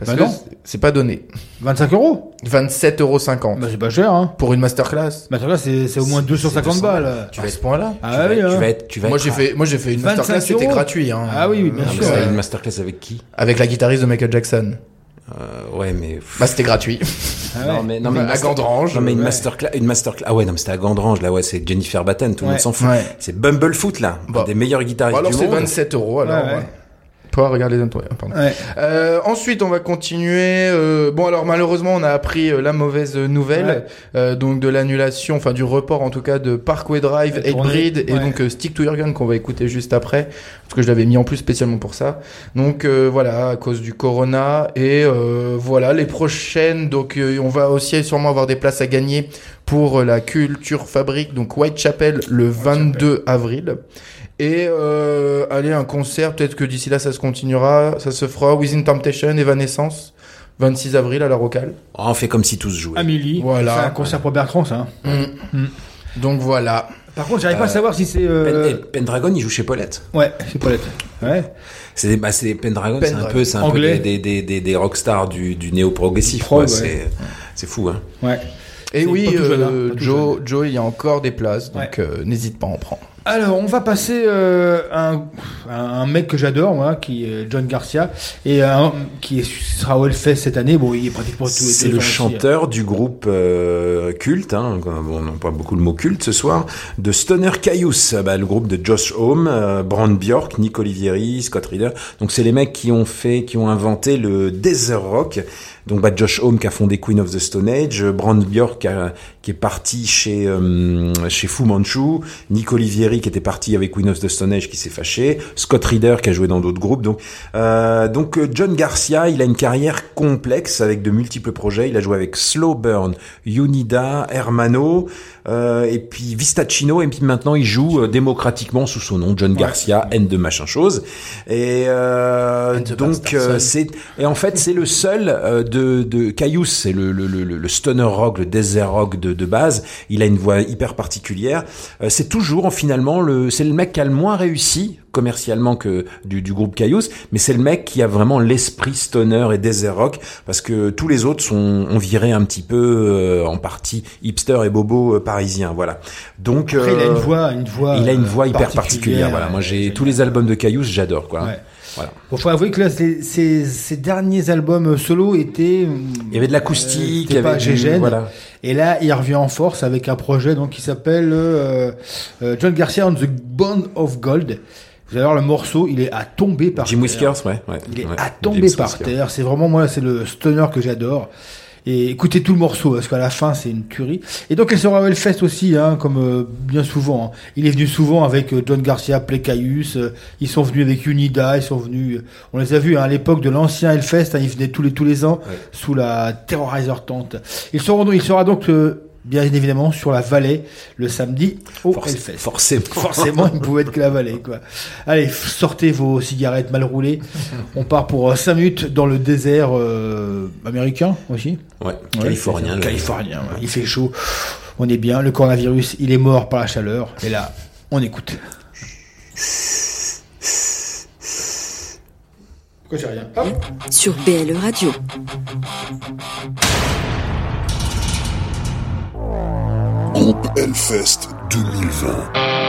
Parce Bah que non. c'est- pas donné. 25 euros 27,50 euros. Bah c'est pas cher hein. Pour une masterclass. Bah là c'est c'est au moins 250 balles. Tu vas à ce point-là Ah oui, hein. Tu vas être, tu vas Moi être- j'ai fait, moi j'ai fait une 25 masterclass, c'était euros. gratuit. Hein. Ah oui, oui, bien mais sûr. ouais. une masterclass avec qui? Avec la guitariste de Michael Jackson. Euh, Ouais, mais. Bah c'était gratuit. Ah ouais. Non mais non mais une à master- Gandrange. Non mais une Ouais. masterclass, une masterclass. Ah ouais non mais c'était à Gandrange là ouais c'est Jennifer Batten tout le Ouais. monde s'en fout. Ouais. C'est Bumblefoot là, un Bah. des meilleurs guitaristes Bon, alors du c'est monde. 27 euros alors. Ouais, ouais. ouais. Toi, regarde les ouais, pardon. Ouais. Euh, ensuite, on va continuer. euh, bon, alors malheureusement, on a appris euh, la mauvaise nouvelle, Ouais. euh, donc de l'annulation, enfin du report en tout cas de Parkway Drive, tournée, Hatebreed et donc euh, Stick to Your Gun qu'on va écouter juste après, parce que je l'avais mis en plus spécialement pour ça. Donc euh, voilà, à cause du Corona et euh, voilà les prochaines. Donc euh, on va aussi sûrement avoir des places à gagner pour la Culture Fabrique, donc Whitechapel le 22 avril. Et euh, allez, un concert, peut-être que d'ici là ça se continuera, ça se fera. Within Temptation, Evanescence, 26 avril à la Rocale. Oh, on fait comme si tous jouaient. Amélie. Voilà. C'est un concert pour Bertrand ça. hein. Mm. Donc voilà. Par contre j'arrive pas à Euh, savoir si c'est. Euh, Pendragon il joue chez Paulette. Ouais, c'est Paulette. Ouais. C'est bah c'est Pendragon, c'est un peu c'est un peu Anglais. des des des, des rockstars du du néo progressif Prog, quoi. ouais. C'est c'est fou hein. Ouais. Et oui, jeune, hein, euh, tout Joe, Joe, il y a encore des places, donc euh, n'hésite pas à en prendre. Alors, on va passer euh, un, un mec que j'adore, moi, qui est John Garcia, et un, qui est- sera au Hellfest cette année. Bon, il est pratiquement tous C'est le aussi, chanteur du groupe euh, culte, hein, on pas beaucoup le mot culte ce soir, de Stoner Caius, bah, le groupe de Josh Homme, euh, Brand Bjork, Nick Olivieri, Scott Reeder. Donc c'est les mecs qui ont fait, qui ont inventé le desert rock. Donc bah, Josh Homme qui a fondé Queen of the Stone Age, Brand Bjork qui, a- qui est parti chez euh, chez Fu Manchu, Nick Olivieri qui était parti avec Queen of the Stone Age qui s'est fâché, Scott Reeder qui a joué dans d'autres groupes. Donc euh, donc euh, John Garcia, il a une carrière complexe avec de multiples projets. Il a joué avec Slow Burn, Unida, Hermano, euh, et puis Vistacino, et puis maintenant il joue euh, démocratiquement sous son nom, John Garcia, N de machin chose. Et euh, donc euh, c'est et en fait c'est le seul euh, de de Caius, c'est le, le, le, le stoner rock, le desert rock de, de base. Il a une voix hyper particulière. Euh, c'est toujours finalement le c'est le mec qui a le moins réussi commercialement que du, du groupe Caius, mais c'est le mec qui a vraiment l'esprit stoner et desert rock parce que tous les autres sont ont viré un petit peu euh, en partie hipster et bobo euh, parisien, voilà. Donc Après, il a euh, une voix, une voix. il a une euh, voix hyper particulière, voilà. Moi j'ai tous les albums de Caius, j'adore quoi. Ouais. Voilà. Bon, faut avouer que là, ces, ces- ces derniers albums solo étaient. Il y avait de l'acoustique, il y c'était pas avait du- voilà. Et là, il revient en force avec un projet donc qui s'appelle euh, euh, John Garcia on the Bond of Gold. Vous allez voir le morceau, il est à tomber par Jim terre. Whiskers, ouais, ouais, Il est ouais. à tomber par terre. C'est vraiment moi, c'est le stoner que j'adore. Et écoutez tout le morceau parce qu'à la fin c'est une tuerie. Et donc elle sera au Hellfest aussi, hein, comme euh, bien souvent. hein. Il est venu souvent avec euh, John Garcia, Plekaius. euh, ils sont venus avec Unida. Ils sont venus. euh, on les a vus hein, à l'époque de l'ancien Hellfest. hein, ils venaient tous les tous les ans sous la Terrorizer tente. Ils seront donc- il sera donc euh, bien évidemment sur la vallée le samedi au Hellfest. Forcément. Forcément, il ne pouvait être que la vallée, quoi. Allez, sortez vos cigarettes mal roulées. On part pour 5 minutes dans le désert euh, américain aussi. Ouais, californien, le- Californien, ouais. Il fait chaud. On est bien. Le coronavirus, il est mort par la chaleur. Et là, on écoute. Pourquoi j'ai rien? Hop. Sur BLE Radio. Groupe Hellfest 2020.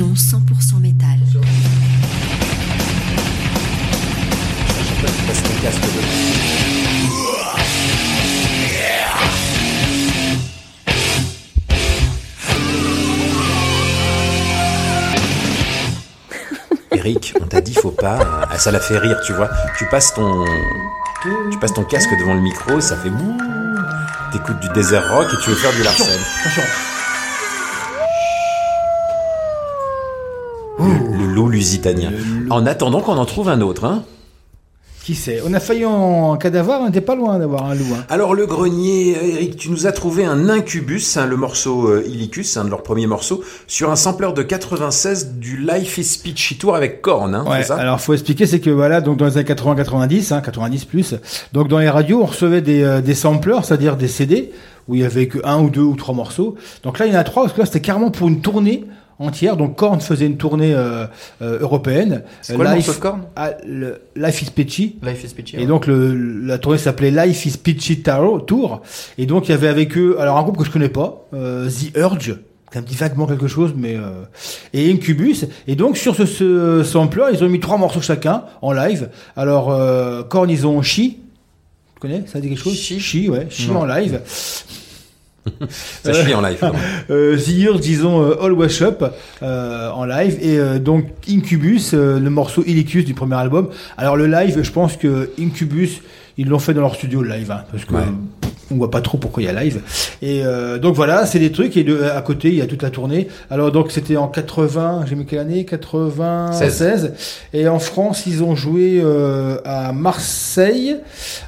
100% métal. Eric, on t'a dit faut pas, ah, ça la fait rire, tu vois. Tu passes ton, tu passes ton casque devant le micro, ça fait bouh. T'écoutes du désert rock et tu veux faire du Larsen. Le, loup lusitanien. En attendant qu'on en trouve un autre, hein. Qui sait? On a failli en cas d'avoir, on n'était pas loin d'avoir un loup. hein. Alors le grenier, Eric, tu nous as trouvé un Incubus, hein, le morceau euh, Illicus, un de leurs premiers morceaux, sur un sampler de 96 du Life is Peachy Tour avec Korn, hein, Ouais, ça? alors faut expliquer, c'est que voilà, donc dans les années 80-90, hein, 90 plus, donc dans les radios, on recevait des, euh, des samplers, c'est-à-dire des CD, où il y avait que un ou deux ou trois morceaux. Donc là, il y en a trois, parce que là, c'était carrément pour une tournée entière. Donc Korn faisait une tournée euh, euh, européenne. C'est quoi le Life- morceau de Korn? Ah, le Life is Peachy. Life is Peachy, Et ouais. donc le, la tournée s'appelait Life is Peachy Tour. Et donc il y avait avec eux, alors un groupe que je connais pas, euh, The Urge. Ça me dit vaguement quelque chose, mais euh, et Incubus. Et donc sur ce, ce sampler, ils ont mis trois morceaux chacun en live. Alors euh, Korn, ils ont She. Tu connais? Ça dit quelque chose? She, ouais. She Non. en live. Ça chie en live. Euh, The Urge, disons euh, All Wash Up euh, en live et euh, donc Incubus, euh, le morceau Illicus du premier album. Alors le live, je pense que Incubus, ils l'ont fait dans leur studio le live, hein, parce que on voit pas trop pourquoi il y a live. Et euh, donc voilà, c'est des trucs et de, à côté il y a toute la tournée. Alors donc c'était en 80, j'ai mis quelle année? 96. Et en France, ils ont joué euh, à Marseille,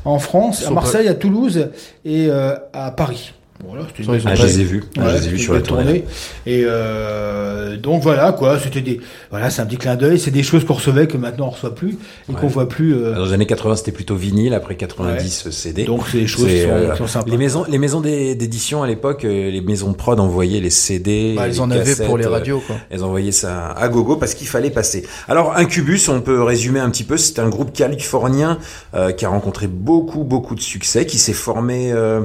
en France, à Marseille, à Toulouse et euh, à Paris. Voilà, c'était une Ah, belle- je les ai vus. Ah, Ouais, je les ai vus sur la tournée. Et euh, donc voilà quoi, c'était des voilà, c'est un petit clin d'œil, c'est des choses qu'on recevait que maintenant on reçoit plus et qu'on voit plus. euh, Dans les années 80, c'était plutôt vinyle, après 90, Ouais. CD. Donc, c'est des choses qui sont- qui sont sympas. Les maisons, les maisons d'é- d'édition à l'époque, euh, les maisons de prod envoyaient les CD. Bah, elles les en avaient pour les euh, radios, quoi. Elles envoyaient ça à gogo parce qu'il fallait passer. Alors, Incubus, on peut résumer un petit peu, c'est un groupe californien euh, qui a rencontré beaucoup, beaucoup de succès, qui s'est formé... euh,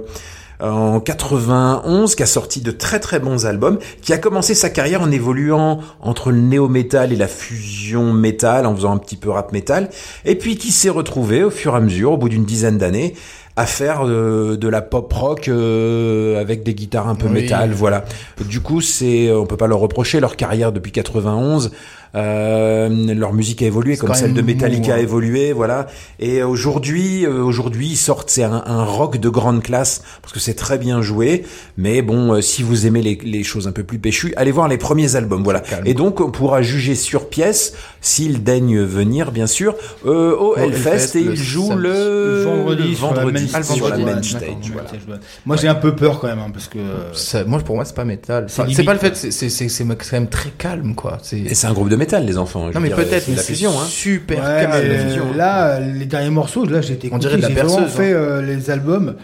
en 91, qui a sorti de très très bons albums, qui a commencé sa carrière en évoluant entre le néo-metal et la fusion métal, en faisant un petit peu rap métal, et puis qui s'est retrouvé au fur et à mesure, au bout d'une dizaine d'années, à faire de la pop rock euh, avec des guitares un peu Oui. métal, voilà. Du coup, c'est, on peut pas leur reprocher leur carrière depuis 91. Euh, leur musique a évolué comme celle de Metallica mou, a hein. évolué, voilà. Et aujourd'hui, euh, aujourd'hui, ils sortent, c'est un, un rock de grande classe parce que c'est très bien joué. Mais bon, euh, si vous aimez les, les choses un peu plus péchues, allez voir les premiers albums, voilà. Et donc, on pourra juger sur pièce s'ils daignent venir, bien sûr, euh, au Hellfest et ils jouent le vendredi, le sur la vendredi main sur stage. la Ouais, main d'accord, stage, main voilà. stage, ouais. Moi j'ai un peu peur quand même hein, parce que Ça- moi pour moi c'est pas métal. C'est Enfin, C'est limite, pas le fait, c'est c'est- c'est- c'est quand même très calme quoi. C'est Et c'est un groupe de métal, les enfants. je non mais peut-être c'est fusion, hein. super Ouais, calme. mais la fusion, hein. là, les derniers morceaux, là, j'ai été On dirait de la j'ai vraiment perceuse, fait euh, les albums.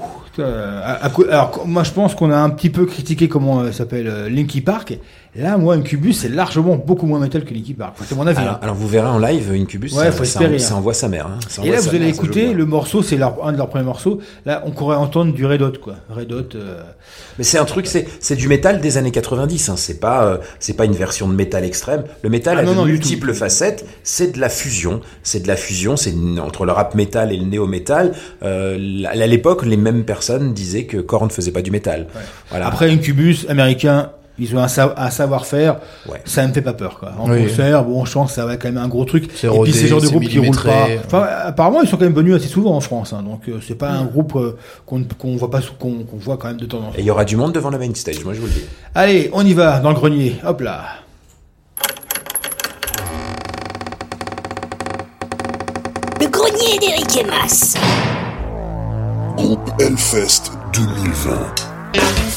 Ouh, à- à alors, moi, je pense qu'on a un petit peu critiqué comment euh, s'appelle euh, Linky Park. Là, moi, Incubus, c'est largement beaucoup moins métal que Linky Park. C'est mon avis. Alors, hein. alors, vous verrez en live Incubus, Ouais, ça, faut espérer, ça hein. envoie sa mère. hein. Ça Et là, vous allez mère, écouter le morceau, c'est un de leurs premiers morceaux. Là, on pourrait entendre du Red Hot, quoi. Red Hot. euh, Mais c'est un truc, c'est c'est du métal des années 90. Hein. C'est pas euh, c'est pas une version de métal extrême. Le métal Ah a non, de non, multiples facettes. C'est de la fusion. C'est de la fusion. C'est entre le rap métal et le néo métal. Euh, à l'époque, les mêmes personnes disaient que Korn ne faisait pas du métal. Voilà. Après, Incubus, américain, ils ont un, sa- un savoir-faire. Ça me fait pas peur, quoi. En Oui. concert, bon, je pense que ça va quand même un gros truc. C'est Et rodé, puis, c'est le genre de groupe qui roule pas. Enfin, apparemment, ils sont quand même venus assez souvent en France, hein, donc euh, c'est pas un groupe euh, qu'on qu'on voit pas, qu'on voit quand même de temps en temps. Et il y aura du monde devant la main stage. Moi, je vous le dis. Allez, on y va dans le grenier. Hop là. Le grenier d'Eric et Mas. Groupe Hellfest 2020.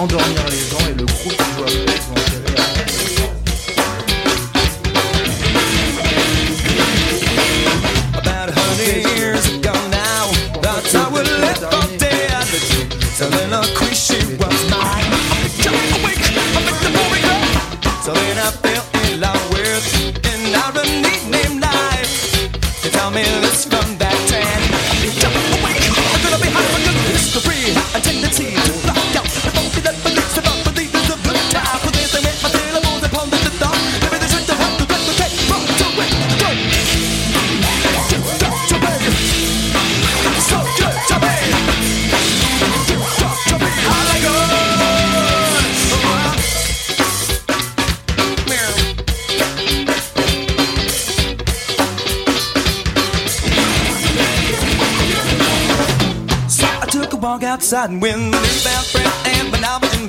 Endormir les gens et le groupe qui joue après, ils vont enterrer après. About a hundred years ago now, that's how we left for dead. Telling a quiz she was mine. Jump awake, I picked the boy up. So then I fell in love with an irony named life. They tell me this from that tan. Jump awake, I'm gonna be high for good history. A tendency outside. And win the new friend, and when I was in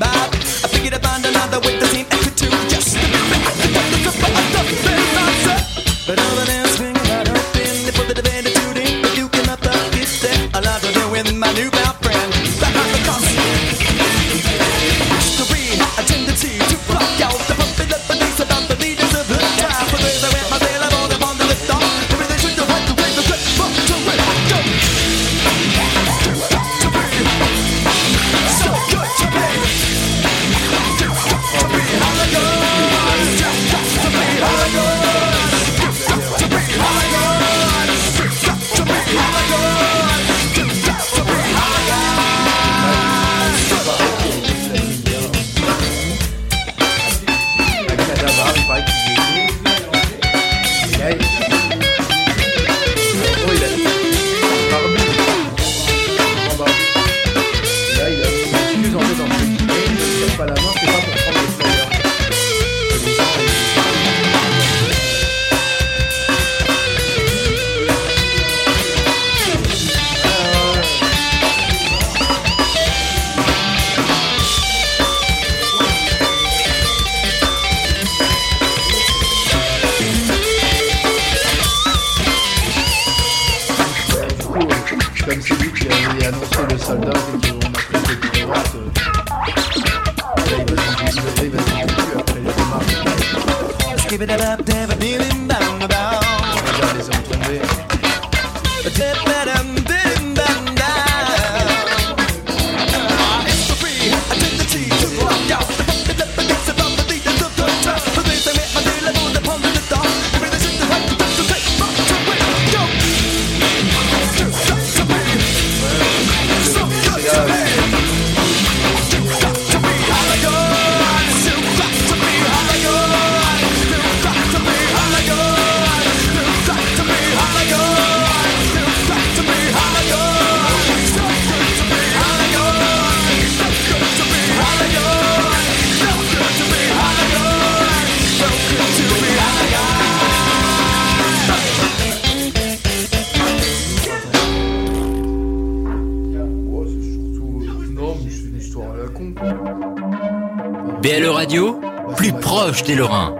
Lorrain.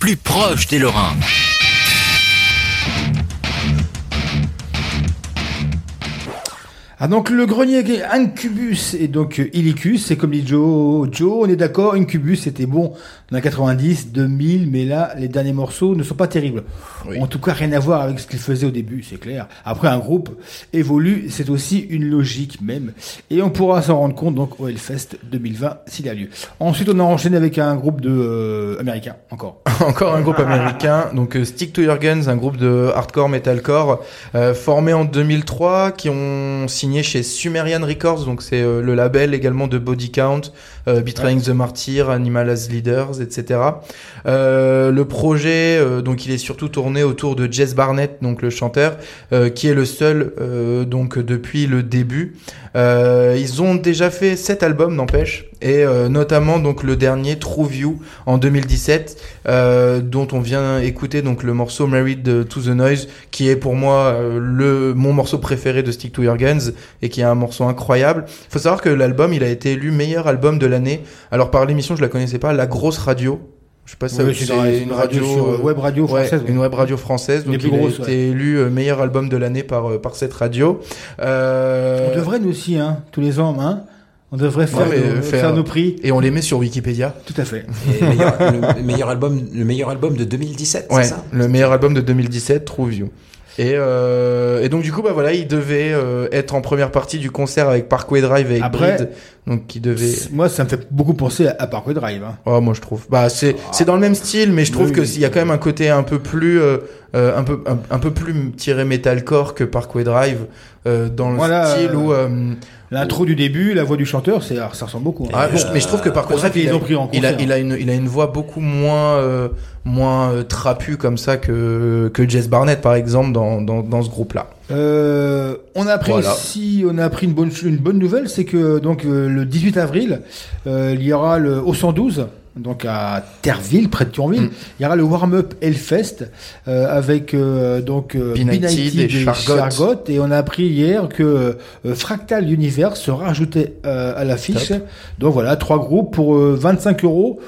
Plus proche des Lorrains. Ah donc le grenier Incubus et donc euh, Illicus, c'est comme dit Joe, Joe, on est d'accord, Incubus c'était bon dans les 90, 2000, mais là les derniers morceaux ne sont pas terribles. En tout cas rien à voir avec ce qu'il faisait au début, c'est clair. Après un groupe évolue, c'est aussi une logique même, et on pourra s'en rendre compte donc au Hellfest 2020 s'il a lieu. Ensuite on a enchaîné avec un groupe de euh, américain encore. Encore un groupe américain, donc euh, Stick to Your Guns, un groupe de hardcore metalcore euh, formé en 2003, qui ont signé chez Sumerian Records, donc c'est euh, le label également de Body Count, euh, Betraying the Martyr, Animal as Leaders, etc. Euh, le projet, euh, donc il est surtout tourné autour de Jess Barnett, donc le chanteur, qui est le seul donc depuis le début. Ils ont déjà fait sept albums, n'empêche, et notamment donc le dernier True View en 2017, euh, dont on vient écouter donc le morceau Married to the Noise, qui est pour moi le mon morceau préféré de Stick to Your Guns et qui est un morceau incroyable. Il faut savoir que l'album il a été élu meilleur album de l'année. Alors par l'émission je la connaissais pas, La Grosse Radio. Je sais pas si ça Oui, c'est c'est une radio sur, euh, web radio ouais, française, ouais. une web radio française. Une Donc il grosses, a été ouais. élu euh, meilleur album de l'année par euh, par cette radio. Euh, On devrait nous aussi, hein, tous les ans, hein, on devrait faire, Ouais, nos, euh, faire nos prix. Et on les met sur Wikipédia. Tout à fait. Et meilleur- le, meilleur album, le meilleur album de 2017, Ouais, c'est ça? le meilleur album de 2017, True View. Et, euh, et donc du coup bah voilà, il devait euh, être en première partie du concert avec Parkway Drive et Après- Breed, donc qui devait. Moi, ça me fait beaucoup penser à, à Parkway Drive. Hein. Oh, moi je trouve. Bah c'est c'est dans le même style, mais je trouve Oui, que oui. s'il y a quand même un côté un peu plus euh, euh, un peu un, un peu plus tiré metalcore que Parkway Drive euh, dans le Voilà, style où. L'intro du début, la voix du chanteur, c'est, ça ressemble beaucoup. hein. Ah, bon, mais je trouve que par contre, ça qu'ils il, a- ont pris en il a, il a une, il a une voix beaucoup moins, euh, moins euh, trapue comme ça que, que Jess Barnett, par exemple, dans, dans, dans ce groupe-là. Euh, on a appris Voilà. aussi, on a appris une bonne, une bonne nouvelle, c'est que donc euh, le 18 avril, euh, il y aura le au 112, donc à Terville, près de Thionville, Mm. il y aura le warm-up Hellfest euh, avec euh, donc euh, P90 P90 et et Chargot. Chargot, et on a appris hier que euh, Fractal Universe sera ajouté euh, à l'affiche. Donc voilà, trois groupes pour euh, 25 euros.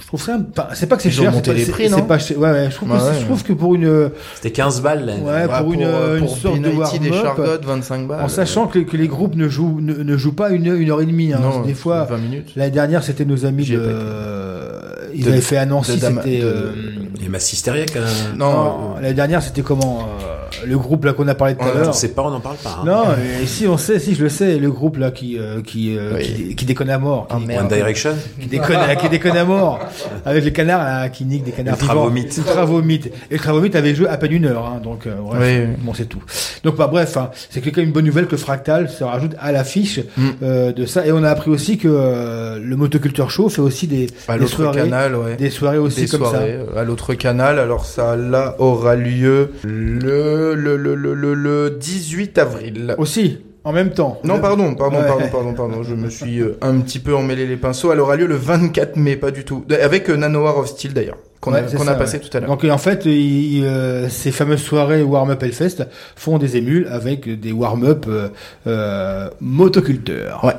Je trouve ça, enfin, c'est pas que c'est cher, c'est pas, les c'est- prix, c'est non pas cher. Ouais, ouais, je trouve, Ouais, que, ouais. je trouve que pour une, C'était 15 balles. là. Ouais, Bah, pour, une, euh, une pour sorte de P90 et warm-up, Chargot, 25 balles. en sachant que, les- que les groupes ne jouent, ne, ne jouent pas une, une heure et demie. Hein. Non, des fois, 20 minutes. l'année dernière, c'était nos amis de. pas euh, ils De- avaient fait à Nancy, de c'était. de- euh, Les Massystériaques. Hein. Non, non, l'année dernière, c'était comment euh, Le groupe là qu'on a parlé tout à On l'heure. sait pas, on n'en parle pas. hein. Non, et si on sait, si je le sais, le groupe là qui euh, qui, euh, Oui. qui, qui déconne à mort, qui, One Direction. qui déconne, qui déconne à mort, avec les canards là, qui niquent des canards Ultra. Vomit. Ultra Vomit. Et Ultra Vomit avait joué à peine une heure, hein, donc euh, bref, Oui, oui. bon c'est tout. Donc bah bref, hein, c'est quand même une bonne nouvelle que Fractal se rajoute à l'affiche Mm. euh, de ça. Et on a appris aussi que euh, le Motoculture Show fait aussi des, à des l'autre soirées, canal, ouais. des soirées aussi Des comme soirées, euh, à l'autre canal. Alors ça là aura lieu le le le le, le, le 18 avril. Aussi, en même temps. Non, pardon, pardon, Ouais. pardon, pardon, pardon. Je me suis euh, un petit peu emmêlé les pinceaux. Elle aura lieu le 24 mai, pas du tout. Avec euh, Nanowar of Steel d'ailleurs, qu'on a, Ouais, ça, a passé ouais. tout à l'heure. Donc en fait, il- euh, ces fameuses soirées warm-up Hellfest font des émules avec des warm-up euh, euh, motoculteurs. Ouais.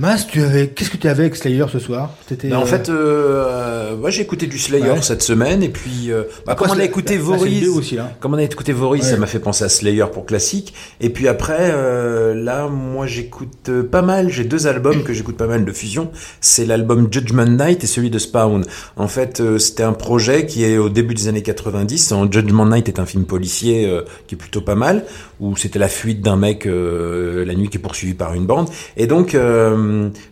Mas, tu avais, qu'est-ce que tu avais avec Slayer ce soir? C'était. Ben, en euh, fait, euh, moi j'ai écouté du Slayer Ouais. cette semaine et puis euh, bah, Après, comme on a écouté Voris, aussi, hein. comme on a écouté Voris, Ouais. ça m'a fait penser à Slayer pour classique. Et puis après, euh, là, moi j'écoute euh, pas mal. J'ai deux albums que j'écoute pas mal de fusion. C'est l'album Judgment Night et celui de Spawn. En fait, euh, c'était un projet qui est au début des années 90. En Judgment Night est un film policier euh, qui est plutôt pas mal, où c'était la fuite d'un mec euh, la nuit qui est poursuivi par une bande. Et donc euh,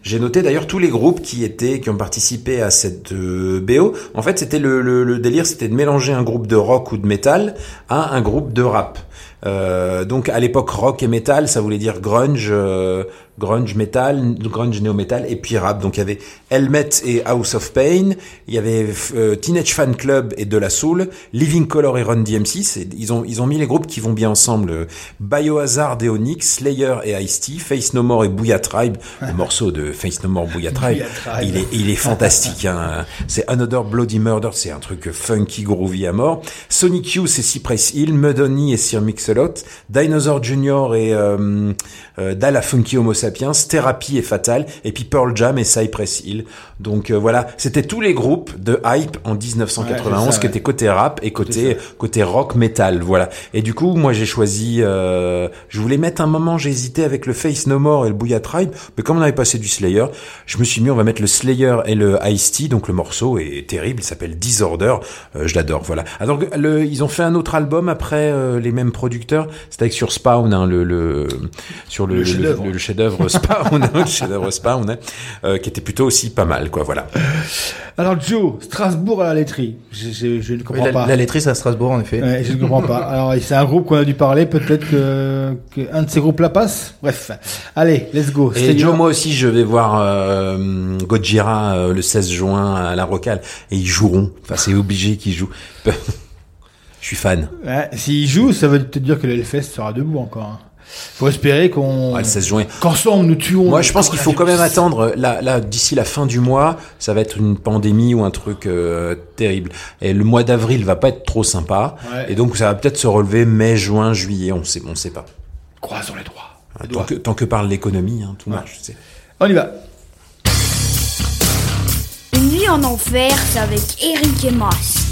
j'ai noté d'ailleurs tous les groupes qui étaient qui ont participé à cette euh, BO. En fait, c'était le, délire, c'était de mélanger un groupe de rock ou de métal à un groupe de rap. Euh, donc à l'époque rock et metal, ça voulait dire grunge, euh, grunge metal, grunge néo metal et puis rap. Donc il y avait Helmet et House of Pain, il y avait euh, Teenage Fan Club et De La Soul, Living Color et Run DMC. Ils ont ils ont mis les groupes qui vont bien ensemble. euh, Biohazard et Onyx, Slayer et Ice-T, Face No More et Booyah Tribe. Le morceau de Face No More Booyah Tribe, il est il est fantastique. Hein. C'est Another Bloody Murder, c'est un truc funky groovy à mort. Sonic Youth c'est Cypress Hill, Mudhoney et Sir Mix-a-Lot, Dinosaur Jr. et euh, euh, Dalla Funky Homo Sapiens, Therapy et Fatal, et puis Pearl Jam et Cypress Hill. Donc euh, voilà, c'était tous les groupes de hype en 1991 Ouais, ça, qui étaient côté rap et côté côté rock metal. Voilà. Et du coup, moi j'ai choisi, euh, je voulais mettre un moment, j'ai hésité avec le Face No More et le Booyah Tribe, mais comme on avait passé du Slayer, je me suis mis on va mettre le Slayer et le Ice-T, donc le morceau est terrible, il s'appelle Disorder, euh, je l'adore. Voilà. Alors le, ils ont fait un autre album après euh, les mêmes producteurs, c'était avec sur Spawn, hein, le, le sur le Le chef-d'œuvre. Chef-d'œuvre Spawn, hein, le chef-d'œuvre Spawn, hein, euh, qui était plutôt aussi pas mal, quoi. Voilà. Alors Joe, Strasbourg à la laiterie. Je, je- je ne comprends la, pas. la laiterie, c'est à Strasbourg, en effet. Ouais, je ne comprends pas. Alors, c'est un groupe qu'on a dû parler. Peut-être que, que un de ces groupes-là passe. Bref. Allez, let's go. Et. Joe, moi aussi, je vais voir euh, Gojira euh, le 16 juin à la Rocale et ils joueront. Enfin, c'est obligé qu'ils jouent. je suis fan. Ouais, S'il joue, ça veut te dire que le Hellfest sera debout encore. hein. Faut espérer qu'on. Ouais, le 16 juin. Qu'ensemble nous tuons. Moi, je pense qu'il faut quand même attendre. Là, là, d'ici la fin du mois, ça va être une pandémie ou un truc euh, terrible. Et le mois d'avril va pas être trop sympa. Ouais. Et donc, ça va peut-être se relever mai, juin, juillet. On sait, on sait pas. Croisons les doigts. Les Tant doigts. que, tant que parle l'économie, hein, tout marche. tu sais. On y va. Une nuit en enfer, c'est avec Eric et Mas.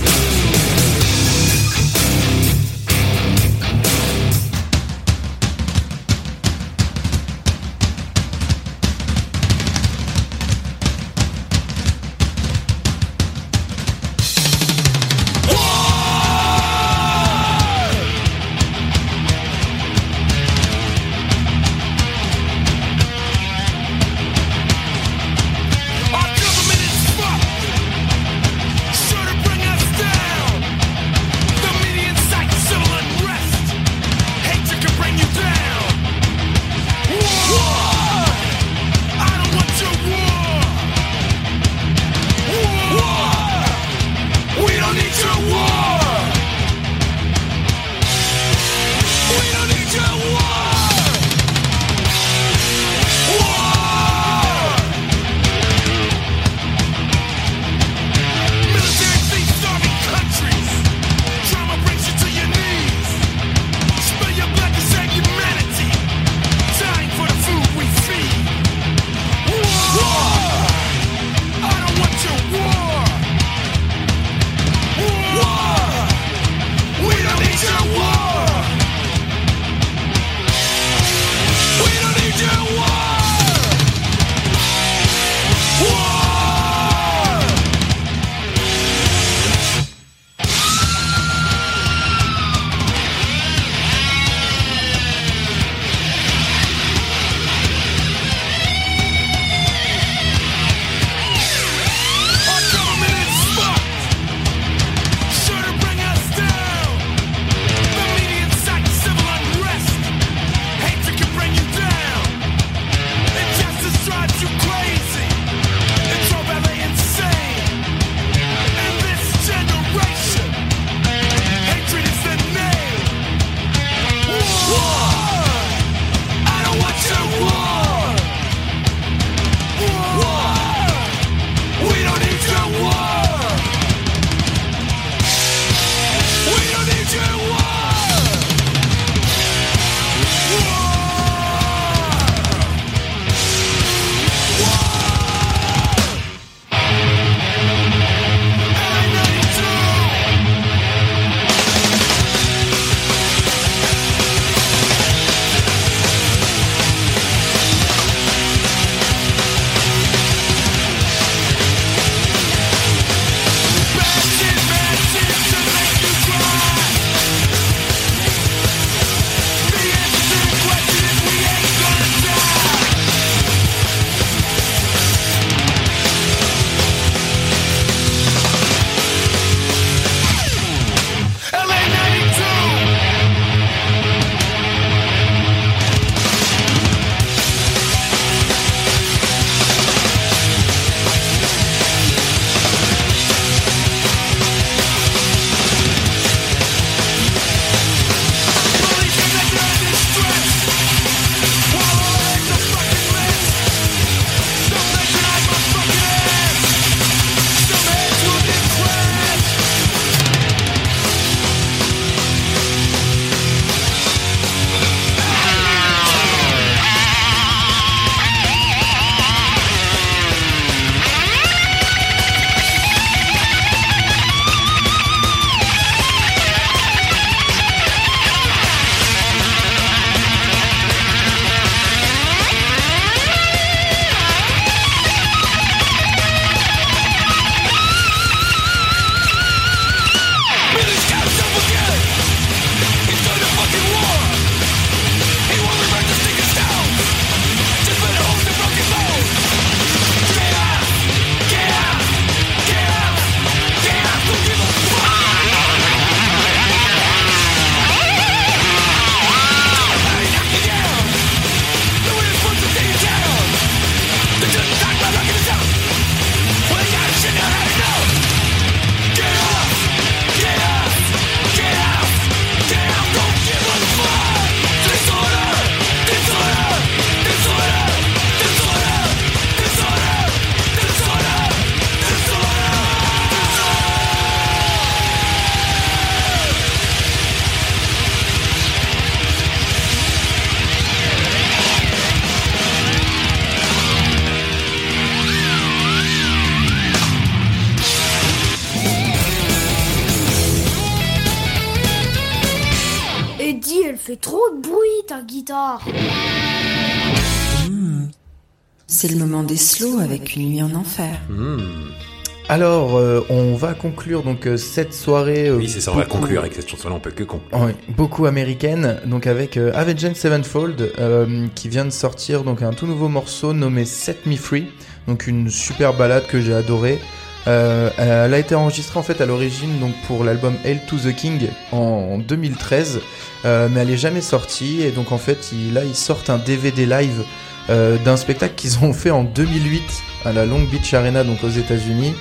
Alors, euh, on va conclure donc euh, cette soirée. euh, Oui, c'est ça, on va beaucoup- conclure avec cette chanson-là, on peut que conclure. Beaucoup américaine, donc avec euh, Avenged Sevenfold euh, qui vient de sortir donc un tout nouveau morceau nommé Set Me Free, donc une super balade que j'ai adorée. Euh, elle a été enregistrée en fait à l'origine donc pour l'album Hail to the King en 2013, euh, mais elle est jamais sortie et donc en fait il- là ils sortent un DVD live euh, d'un spectacle qu'ils ont fait en 2008 à la Long Beach Arena donc aux États-Unis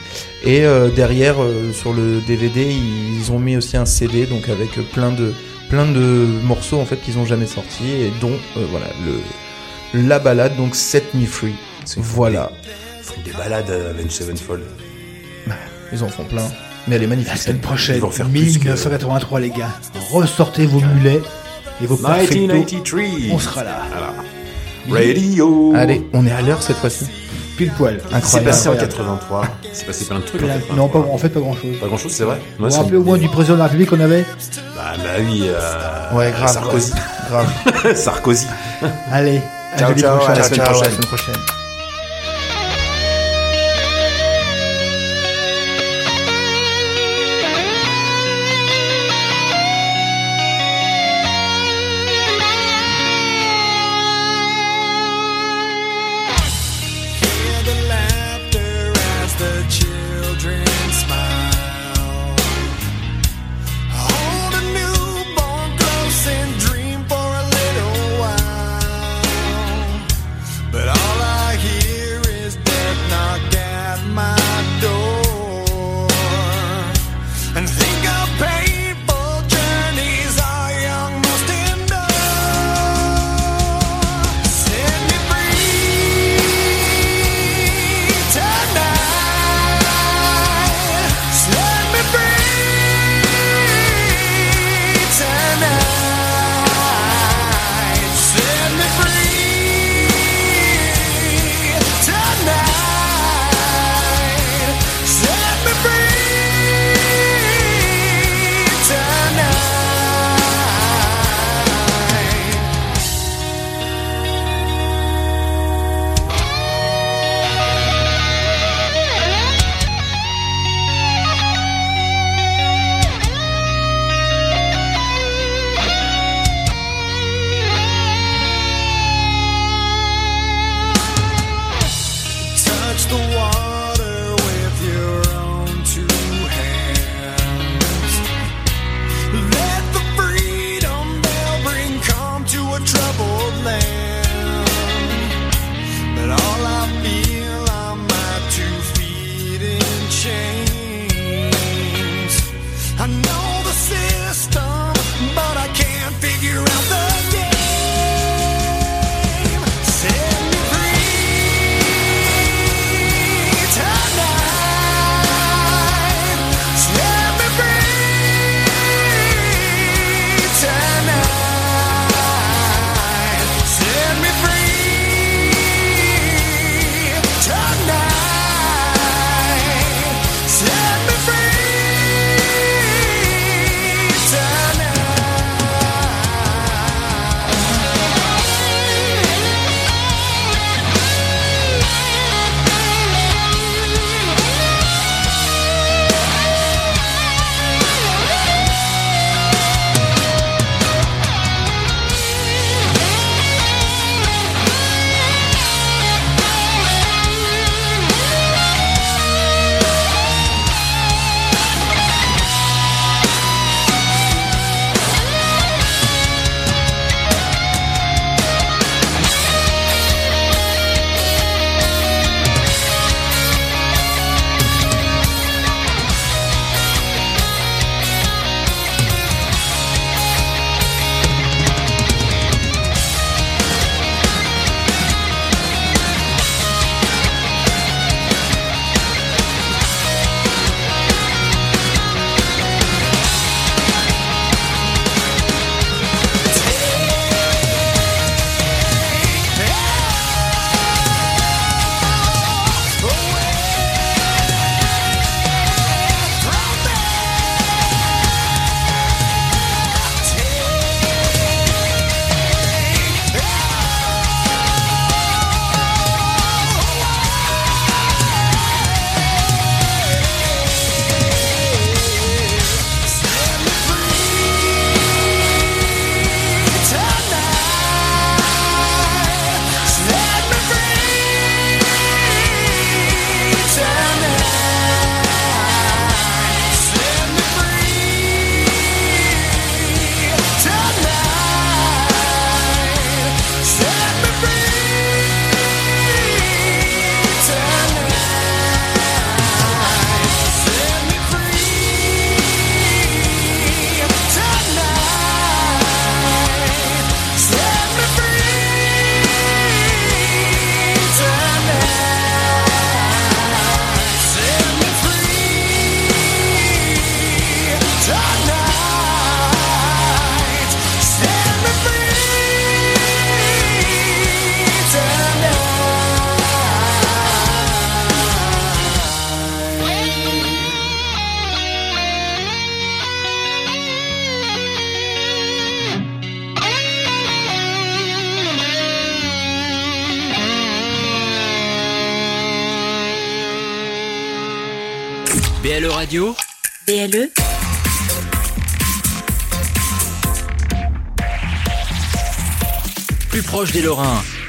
et euh, derrière euh, sur le DVD ils ont mis aussi un CD donc avec euh, plein de plein de morceaux en fait qu'ils ont jamais sortis et dont euh, voilà le la balade donc Set Me Free voilà Ils font des balades à Avenged Sevenfold. ils en font plein mais elle est magnifique La semaine prochaine, Ils vont faire plus que- 1983 les gars. Ressortez vos mulets et vos perfectos. 1993. On sera là. Radio. allez on est à l'heure cette fois-ci Pile poil. C'est passé en Incroyable. 83. C'est passé plein de trucs. en Plein- 83. Non, pas, en fait pas grand chose. Pas grand chose, c'est vrai. Vous vous rappelez au moins du président de la République qu'on avait Bah, bah oui, euh, Ouais, grave, Sarkozy. grave Sarkozy. Allez, à Ciao, ciao, à la semaine Ciao, à la prochaine.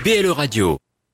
BLE Radio.